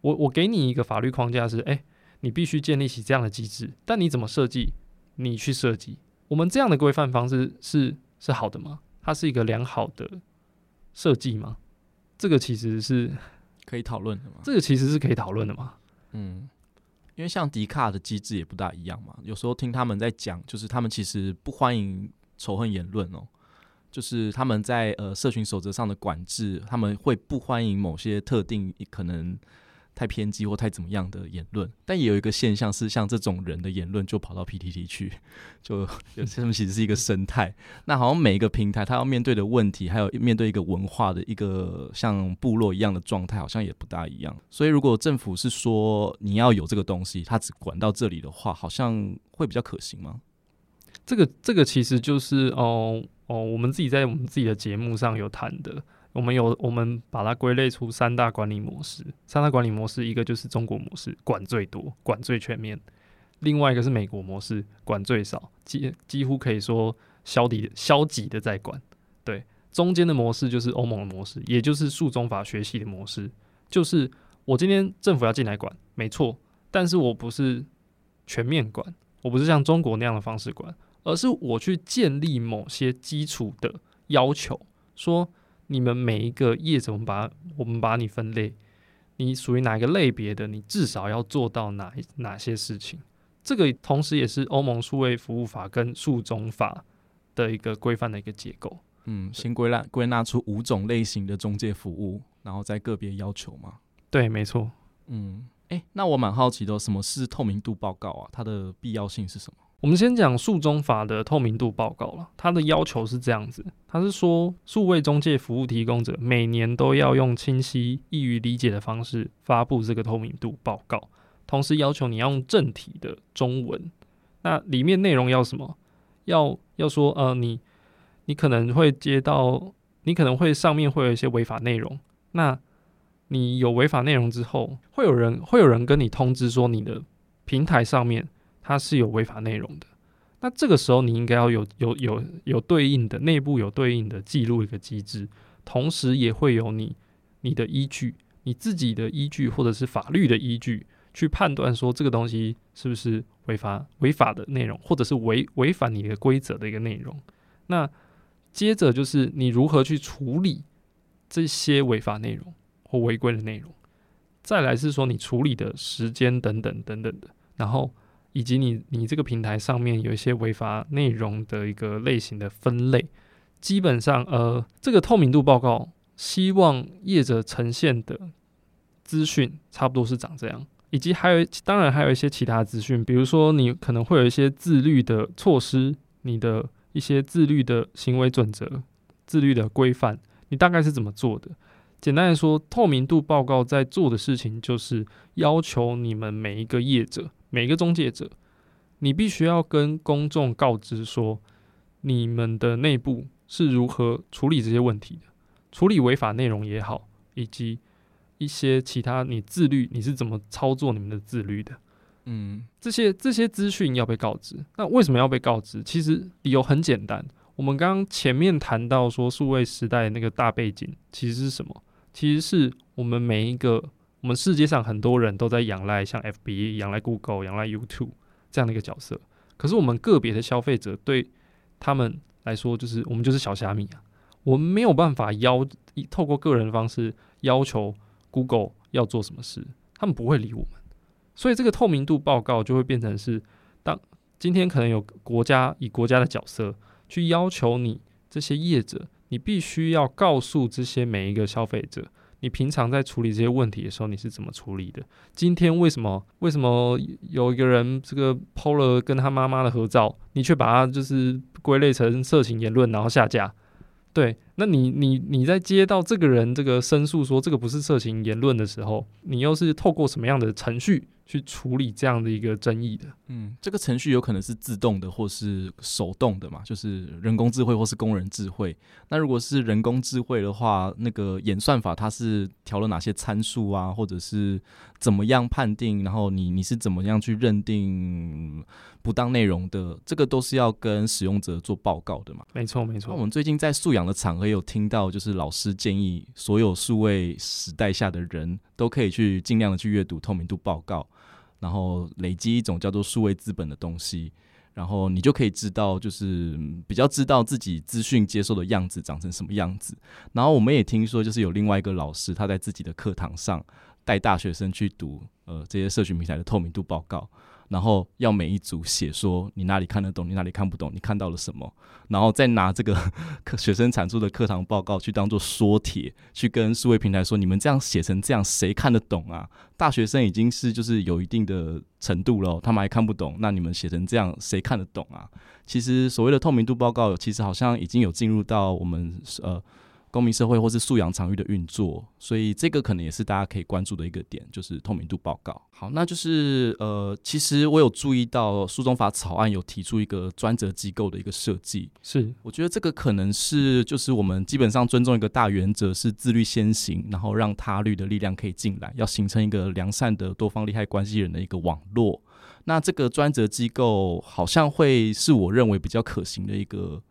我我给你一个法律框架是，诶，你必须建立起这样的机制，但你怎么设计？你去设计。我们这样的规范方式是是好的吗？它是一个良好的设计吗？这个其实是可以讨论的吗？这个其实是可以讨论的吗？嗯，因为像迪卡的机制也不大一样嘛。有时候听他们在讲，就是他们其实不欢迎仇恨言论哦。就是他们在呃社群守则上的管制，他们会不欢迎某些特定可能太偏激或太怎么样的言论，但也有一个现象是，像这种人的言论就跑到 PTT 去，*laughs* 就有些东西其实是一个生态。那好像每一个平台，他要面对的问题，还有面对一个文化的一个像部落一样的状态，好像也不大一样。所以如果政府是说你要有这个东西，他只管到这里的话，好像会比较可行吗？这个这个其实就是哦。哦，我们自己在我们自己的节目上有谈的，我们有我们把它归类出三大管理模式。三大管理模式，一个就是中国模式，管最多，管最全面；另外一个是美国模式，管最少，几几乎可以说消极消极的在管。对，中间的模式就是欧盟的模式，也就是数中法学习的模式，就是我今天政府要进来管，没错，但是我不是全面管，我不是像中国那样的方式管。而是我去建立某些基础的要求，说你们每一个业者，我们把我们把你分类，你属于哪一个类别的，你至少要做到哪哪些事情。这个同时也是欧盟数位服务法跟数种法的一个规范的一个结构。嗯，先归纳归纳出五种类型的中介服务，然后再个别要求嘛。对，没错。嗯，诶，那我蛮好奇的，什么是透明度报告啊？它的必要性是什么？我们先讲诉中法的透明度报告了，它的要求是这样子，它是说数位中介服务提供者每年都要用清晰、易于理解的方式发布这个透明度报告，同时要求你要用正体的中文。那里面内容要什么？要要说呃，你你可能会接到，你可能会上面会有一些违法内容。那你有违法内容之后，会有人会有人跟你通知说你的平台上面。它是有违法内容的，那这个时候你应该要有有有有对应的内部有对应的记录一个机制，同时也会有你你的依据，你自己的依据或者是法律的依据去判断说这个东西是不是违法违法的内容，或者是违违反你的规则的一个内容。那接着就是你如何去处理这些违法内容或违规的内容，再来是说你处理的时间等等等等的，然后。以及你你这个平台上面有一些违法内容的一个类型的分类，基本上呃，这个透明度报告希望业者呈现的资讯差不多是长这样，以及还有当然还有一些其他资讯，比如说你可能会有一些自律的措施，你的一些自律的行为准则、自律的规范，你大概是怎么做的？简单来说，透明度报告在做的事情就是要求你们每一个业者。每个中介者，你必须要跟公众告知说，你们的内部是如何处理这些问题的，处理违法内容也好，以及一些其他你自律，你是怎么操作你们的自律的，嗯，这些这些资讯要被告知。那为什么要被告知？其实理由很简单，我们刚刚前面谈到说，数位时代那个大背景其实是什么？其实是我们每一个。我们世界上很多人都在仰赖像 FB、仰赖 Google、仰赖 YouTube 这样的一个角色，可是我们个别的消费者对他们来说，就是我们就是小虾米啊，我们没有办法要透过个人方式要求 Google 要做什么事，他们不会理我们，所以这个透明度报告就会变成是，当今天可能有国家以国家的角色去要求你这些业者，你必须要告诉这些每一个消费者。你平常在处理这些问题的时候，你是怎么处理的？今天为什么为什么有一个人这个 PO 了跟他妈妈的合照，你却把他就是归类成色情言论，然后下架？对，那你你你在接到这个人这个申诉说这个不是色情言论的时候，你又是透过什么样的程序？去处理这样的一个争议的，嗯，这个程序有可能是自动的或是手动的嘛，就是人工智慧或是工人智慧。那如果是人工智慧的话，那个演算法它是调了哪些参数啊，或者是怎么样判定？然后你你是怎么样去认定不当内容的？这个都是要跟使用者做报告的嘛。没错，没错。那我们最近在素养的场合有听到，就是老师建议所有数位时代下的人都可以去尽量的去阅读透明度报告。然后累积一种叫做数位资本的东西，然后你就可以知道，就是比较知道自己资讯接受的样子长成什么样子。然后我们也听说，就是有另外一个老师，他在自己的课堂上带大学生去读呃这些社群平台的透明度报告。然后要每一组写说你哪里看得懂，你哪里看不懂，你看到了什么，然后再拿这个 *laughs* 课学生产出的课堂报告去当做说帖，去跟数位平台说，你们这样写成这样，谁看得懂啊？大学生已经是就是有一定的程度了，他们还看不懂，那你们写成这样，谁看得懂啊？其实所谓的透明度报告，其实好像已经有进入到我们呃。公民社会或是素养场域的运作，所以这个可能也是大家可以关注的一个点，就是透明度报告。好，那就是呃，其实我有注意到诉讼法草案有提出一个专责机构的一个设计，是我觉得这个可能是就是我们基本上尊重一个大原则，是自律先行，然后让他律的力量可以进来，要形成一个良善的多方利害关系人的一个网络。那这个专责机构好像会是我认为比较可行的一个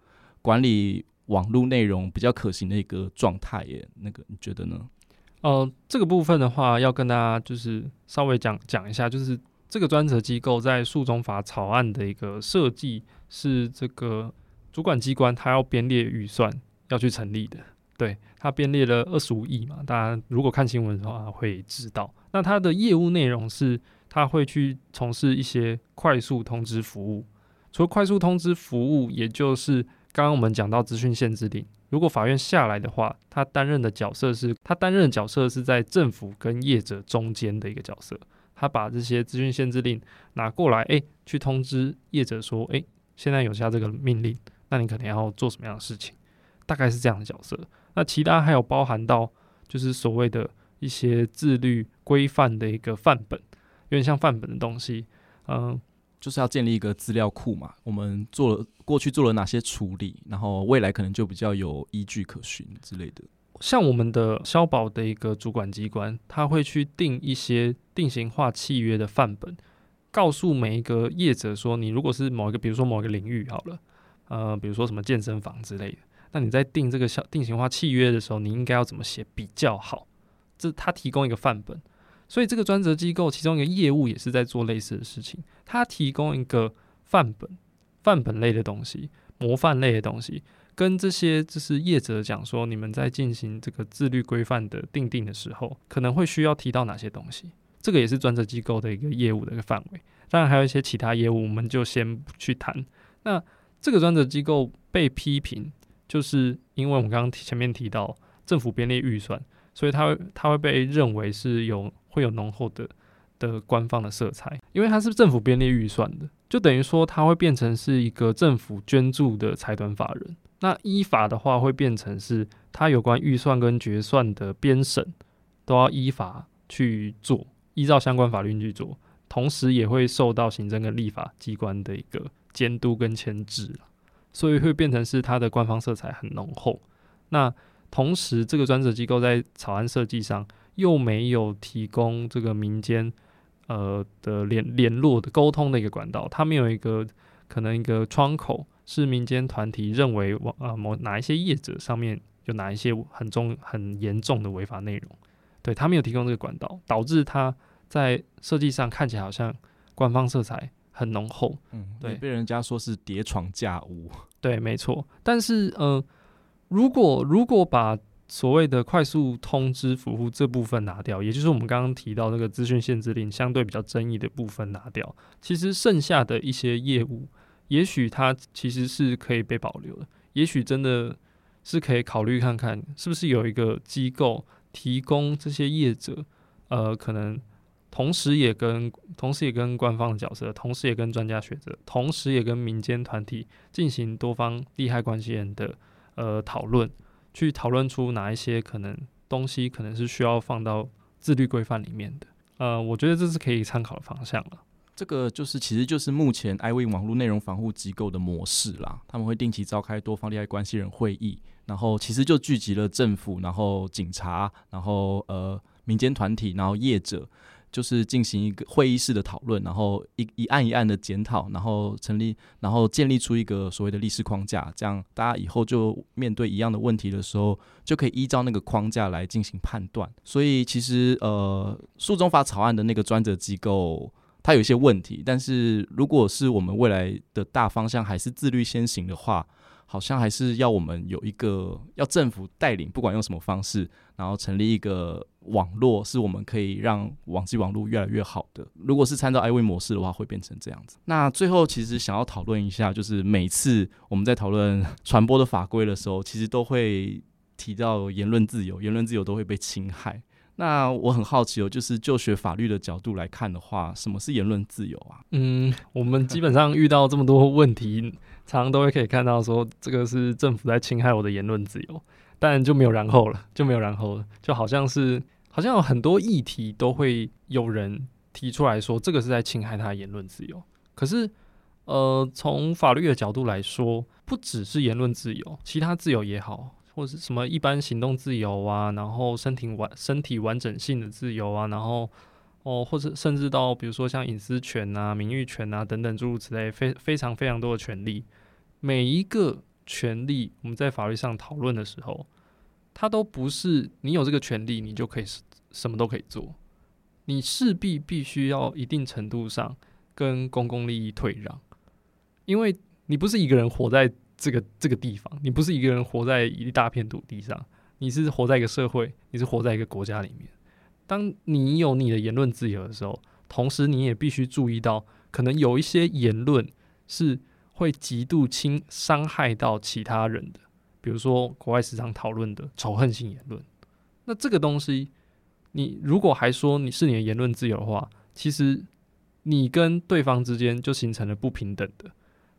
管理。网络内容比较可行的一个状态耶，那个你觉得呢？呃，这个部分的话，要跟大家就是稍微讲讲一下，就是这个专责机构在诉讼法草案的一个设计是这个主管机关他要编列预算要去成立的，对，他编列了二十五亿嘛，大家如果看新闻的话会知道。那他的业务内容是他会去从事一些快速通知服务，除了快速通知服务，也就是。刚刚我们讲到资讯限制令，如果法院下来的话，他担任的角色是，他担任的角色是在政府跟业者中间的一个角色。他把这些资讯限制令拿过来，诶，去通知业者说，诶，现在有下这个命令，那你可能要做什么样的事情？大概是这样的角色。那其他还有包含到，就是所谓的一些自律规范的一个范本，有点像范本的东西，嗯，就是要建立一个资料库嘛。我们做了过去做了哪些处理，然后未来可能就比较有依据可循之类的。像我们的消保的一个主管机关，他会去定一些定型化契约的范本，告诉每一个业者说，你如果是某一个，比如说某一个领域好了，呃，比如说什么健身房之类的，那你在定这个小定型化契约的时候，你应该要怎么写比较好？这他提供一个范本，所以这个专责机构其中一个业务也是在做类似的事情，他提供一个范本、范本类的东西、模范类的东西。跟这些就是业者讲说，你们在进行这个自律规范的订定的时候，可能会需要提到哪些东西？这个也是专责机构的一个业务的一个范围。当然还有一些其他业务，我们就先不去谈。那这个专责机构被批评，就是因为我们刚刚前面提到政府编列预算，所以它会它会被认为是有会有浓厚的的官方的色彩，因为它是政府编列预算的，就等于说它会变成是一个政府捐助的财团法人。那依法的话，会变成是它有关预算跟决算的编审，都要依法去做，依照相关法律去做，同时也会受到行政跟立法机关的一个监督跟牵制，所以会变成是它的官方色彩很浓厚。那同时，这个专责机构在草案设计上又没有提供这个民间呃的联联络的沟通的一个管道，它没有一个可能一个窗口。是民间团体认为，往呃某哪一些业者上面有哪一些很重很严重的违法内容，对他没有提供这个管道，导致他在设计上看起来好像官方色彩很浓厚，嗯，对，被人家说是叠床架屋，对，没错。但是，呃，如果如果把所谓的快速通知服务这部分拿掉，也就是我们刚刚提到那个资讯限制令相对比较争议的部分拿掉，其实剩下的一些业务。也许它其实是可以被保留的，也许真的是可以考虑看看，是不是有一个机构提供这些业者，呃，可能同时也跟同时也跟官方的角色，同时也跟专家学者，同时也跟民间团体进行多方利害关系人的呃讨论，去讨论出哪一些可能东西可能是需要放到自律规范里面的，呃，我觉得这是可以参考的方向了。这个就是，其实就是目前 iv 网络内容防护机构的模式啦。他们会定期召开多方利害关系人会议，然后其实就聚集了政府、然后警察、然后呃民间团体、然后业者，就是进行一个会议式的讨论，然后一一案一案的检讨，然后成立，然后建立出一个所谓的历史框架，这样大家以后就面对一样的问题的时候，就可以依照那个框架来进行判断。所以其实呃，诉讼法草案的那个专责机构。它有一些问题，但是如果是我们未来的大方向还是自律先行的话，好像还是要我们有一个要政府带领，不管用什么方式，然后成立一个网络，是我们可以让网际网络越来越好的。如果是参照 I V 模式的话，会变成这样子。那最后其实想要讨论一下，就是每次我们在讨论传播的法规的时候，其实都会提到言论自由，言论自由都会被侵害。那我很好奇哦，就是就学法律的角度来看的话，什么是言论自由啊？嗯，我们基本上遇到这么多问题，常常都会可以看到说，这个是政府在侵害我的言论自由，但就没有然后了，就没有然后了，就好像是好像有很多议题都会有人提出来说，这个是在侵害他的言论自由。可是，呃，从法律的角度来说，不只是言论自由，其他自由也好。或者是什么一般行动自由啊，然后身体完身体完整性的自由啊，然后哦，或者甚至到比如说像隐私权啊、名誉权啊等等诸如此类，非非常非常多的权利。每一个权利，我们在法律上讨论的时候，它都不是你有这个权利，你就可以什么都可以做。你势必必须要一定程度上跟公共利益退让，因为你不是一个人活在。这个这个地方，你不是一个人活在一大片土地上，你是活在一个社会，你是活在一个国家里面。当你有你的言论自由的时候，同时你也必须注意到，可能有一些言论是会极度轻伤害到其他人的，比如说国外时常讨论的仇恨性言论。那这个东西，你如果还说你是你的言论自由的话，其实你跟对方之间就形成了不平等的、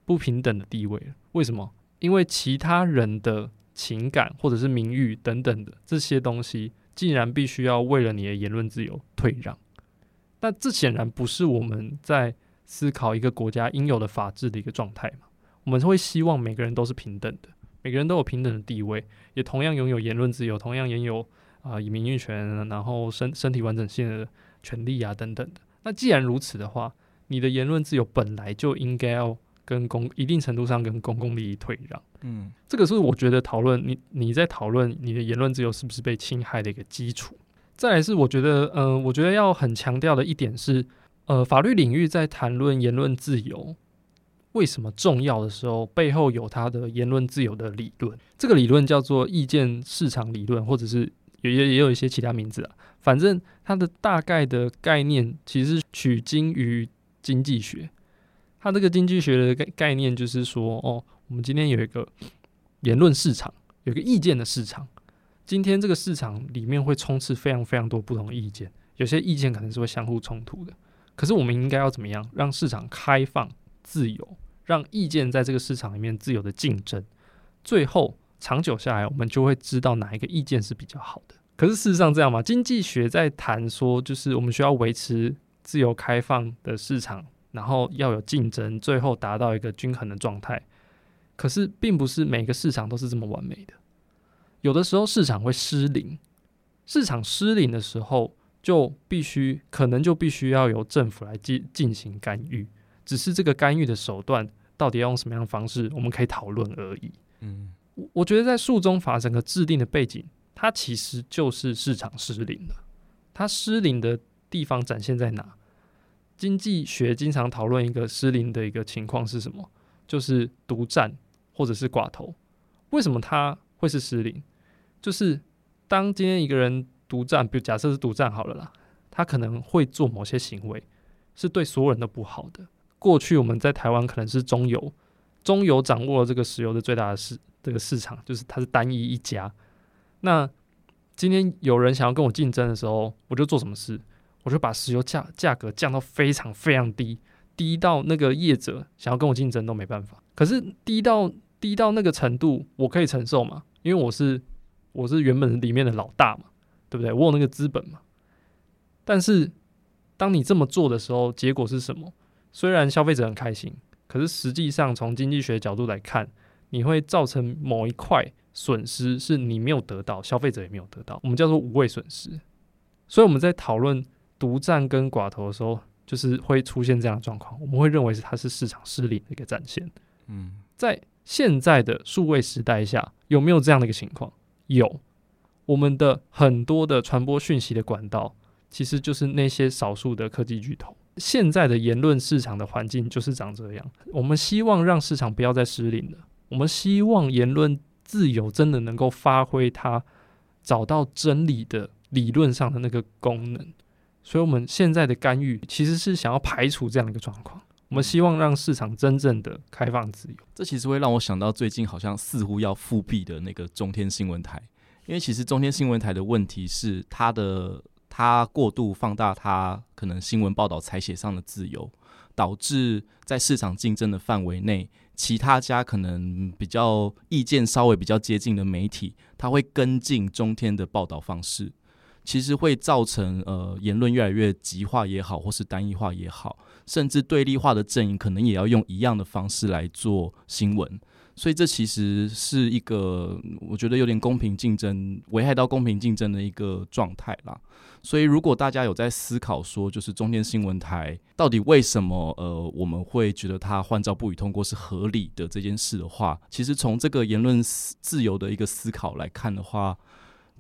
不平等的地位了。为什么？因为其他人的情感或者是名誉等等的这些东西，竟然必须要为了你的言论自由退让。那这显然不是我们在思考一个国家应有的法治的一个状态嘛？我们会希望每个人都是平等的，每个人都有平等的地位，也同样拥有言论自由，同样拥有啊、呃、以名誉权，然后身身体完整性的权利啊等等的。那既然如此的话，你的言论自由本来就应该要跟公一定程度上跟公共利益退让。嗯，这个是我觉得讨论你你在讨论你的言论自由是不是被侵害的一个基础。再来是我觉得，嗯、呃，我觉得要很强调的一点是，呃，法律领域在谈论言论自由为什么重要的时候，背后有它的言论自由的理论。这个理论叫做意见市场理论，或者是也也也有一些其他名字啊。反正它的大概的概念其实取经于经济学。它这个经济学的概概念就是说，哦，我们今天有一个言论市场，有个意见的市场。今天这个市场里面会充斥非常非常多不同意见，有些意见可能是会相互冲突的。可是我们应该要怎么样让市场开放、自由，让意见在这个市场里面自由的竞争？最后长久下来，我们就会知道哪一个意见是比较好的。可是事实上这样吗？经济学在谈说，就是我们需要维持自由开放的市场，然后要有竞争，最后达到一个均衡的状态。可是并不是每个市场都是这么完美的。有的时候市场会失灵，市场失灵的时候，就必须可能就必须要由政府来进进行干预，只是这个干预的手段到底要用什么样的方式，我们可以讨论而已。嗯，我觉得在诉中法整个制定的背景，它其实就是市场失灵了。它失灵的地方展现在哪？经济学经常讨论一个失灵的一个情况是什么？就是独占或者是寡头。为什么它会是失灵？就是当今天一个人独占，比如假设是独占好了啦，他可能会做某些行为，是对所有人都不好的。过去我们在台湾可能是中油，中油掌握了这个石油的最大的市这个市场，就是它是单一一家。那今天有人想要跟我竞争的时候，我就做什么事？我就把石油价价格降到非常非常低，低到那个业者想要跟我竞争都没办法。可是低到低到那个程度，我可以承受吗？因为我是。我是原本里面的老大嘛，对不对？我有那个资本嘛。但是当你这么做的时候，结果是什么？虽然消费者很开心，可是实际上从经济学角度来看，你会造成某一块损失，是你没有得到，消费者也没有得到。我们叫做无谓损失。所以我们在讨论独占跟寡头的时候，就是会出现这样的状况。我们会认为是它是市场失灵的一个展现。嗯，在现在的数位时代下，有没有这样的一个情况？有，我们的很多的传播讯息的管道，其实就是那些少数的科技巨头。现在的言论市场的环境就是长这样。我们希望让市场不要再失灵了。我们希望言论自由真的能够发挥它找到真理的理论上的那个功能。所以，我们现在的干预其实是想要排除这样的一个状况。我们希望让市场真正的开放自由，这其实会让我想到最近好像似乎要复辟的那个中天新闻台，因为其实中天新闻台的问题是它的它过度放大它可能新闻报道采写上的自由，导致在市场竞争的范围内，其他家可能比较意见稍微比较接近的媒体，它会跟进中天的报道方式。其实会造成呃言论越来越极化也好，或是单一化也好，甚至对立化的阵营可能也要用一样的方式来做新闻，所以这其实是一个我觉得有点公平竞争，危害到公平竞争的一个状态啦。所以如果大家有在思考说，就是中天新闻台到底为什么呃我们会觉得它换照不予通过是合理的这件事的话，其实从这个言论自由的一个思考来看的话。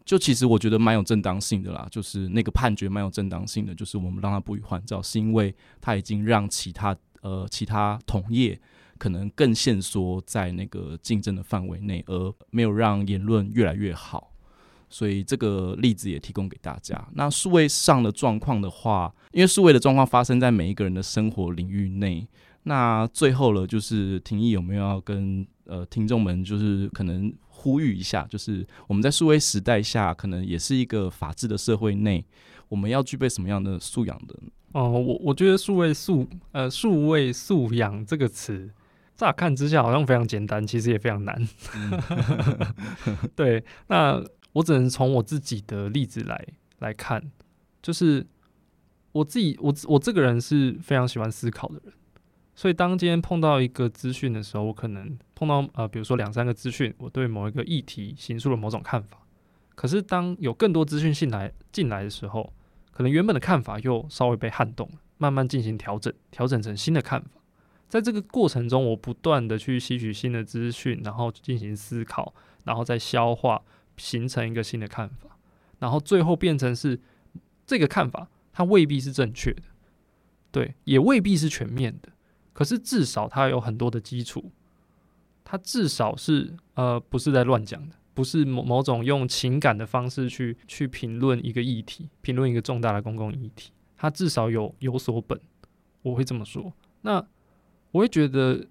就其实我觉得蛮有正当性的啦，就是那个判决蛮有正当性的，就是我们让他不予换照，是因为他已经让其他呃其他同业可能更限缩在那个竞争的范围内，而没有让言论越来越好。所以这个例子也提供给大家。那数位上的状况的话，因为数位的状况发生在每一个人的生活领域内。那最后了，就是庭议有没有要跟呃听众们就是可能。呼吁一下，就是我们在数位时代下，可能也是一个法治的社会内，我们要具备什么样的素养的？哦，我我觉得数位素呃数位素养这个词，乍看之下好像非常简单，其实也非常难。嗯、*laughs* *laughs* 对，那我只能从我自己的例子来来看，就是我自己我我这个人是非常喜欢思考的人，所以当今天碰到一个资讯的时候，我可能碰到呃比如说两三个资讯，我对某一个议题形塑了某种看法，可是当有更多资讯进来进来的时候，可能原本的看法又稍微被撼动，慢慢进行调整，调整成新的看法。在这个过程中，我不断的去吸取新的资讯，然后进行思考，然后再消化，形成一个新的看法，然后最后变成是这个看法，它未必是正确的，对，也未必是全面的。可是至少它有很多的基础，它至少是呃不是在乱讲的。不是某某种用情感的方式去去评论一个议题，评论一个重大的公共议题，它至少有有所本，我会这么说。那我会觉得，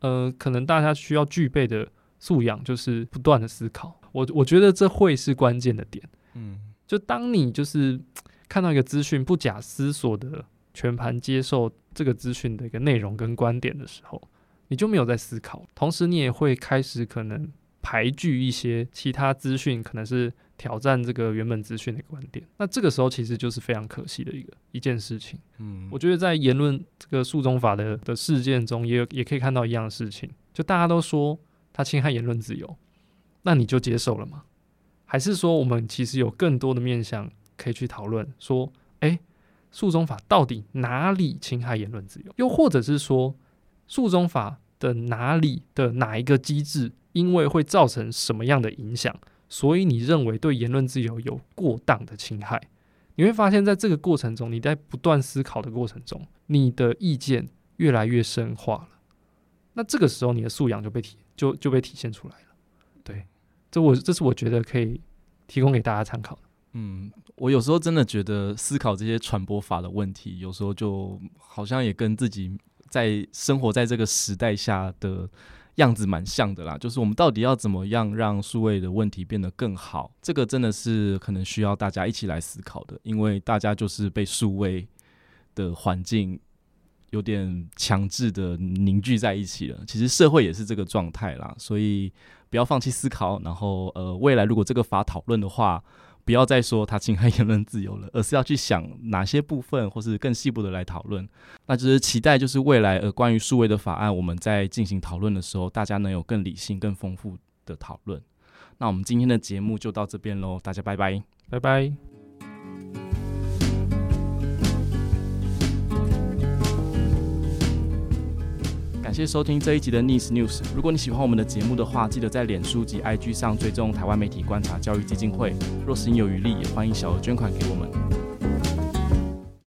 呃，可能大家需要具备的素养就是不断的思考。我我觉得这会是关键的点。嗯，就当你就是看到一个资讯，不假思索的全盘接受这个资讯的一个内容跟观点的时候，你就没有在思考，同时你也会开始可能。排拒一些其他资讯，可能是挑战这个原本资讯的观点。那这个时候其实就是非常可惜的一个一件事情。嗯，我觉得在言论这个诉讼法的的事件中也，也也可以看到一样的事情。就大家都说他侵害言论自由，那你就接受了吗？还是说我们其实有更多的面向可以去讨论？说，诶，诉讼法到底哪里侵害言论自由？又或者是说，诉讼法的哪里的哪一个机制？因为会造成什么样的影响，所以你认为对言论自由有过当的侵害？你会发现在这个过程中，你在不断思考的过程中，你的意见越来越深化了。那这个时候，你的素养就被体就就被体现出来了。对，这我这是我觉得可以提供给大家参考的。嗯，我有时候真的觉得思考这些传播法的问题，有时候就好像也跟自己在生活在这个时代下的。样子蛮像的啦，就是我们到底要怎么样让数位的问题变得更好？这个真的是可能需要大家一起来思考的，因为大家就是被数位的环境有点强制的凝聚在一起了。其实社会也是这个状态啦，所以不要放弃思考。然后呃，未来如果这个法讨论的话，不要再说他侵害言论自由了，而是要去想哪些部分，或是更细部的来讨论。那就是期待，就是未来呃关于数位的法案，我们在进行讨论的时候，大家能有更理性、更丰富的讨论。那我们今天的节目就到这边喽，大家拜拜，拜拜。谢收听这一集的 Nice News。如果你喜欢我们的节目的话，记得在脸书及 IG 上追踪台湾媒体观察教育基金会。若是你有余力，也欢迎小额捐款给我们。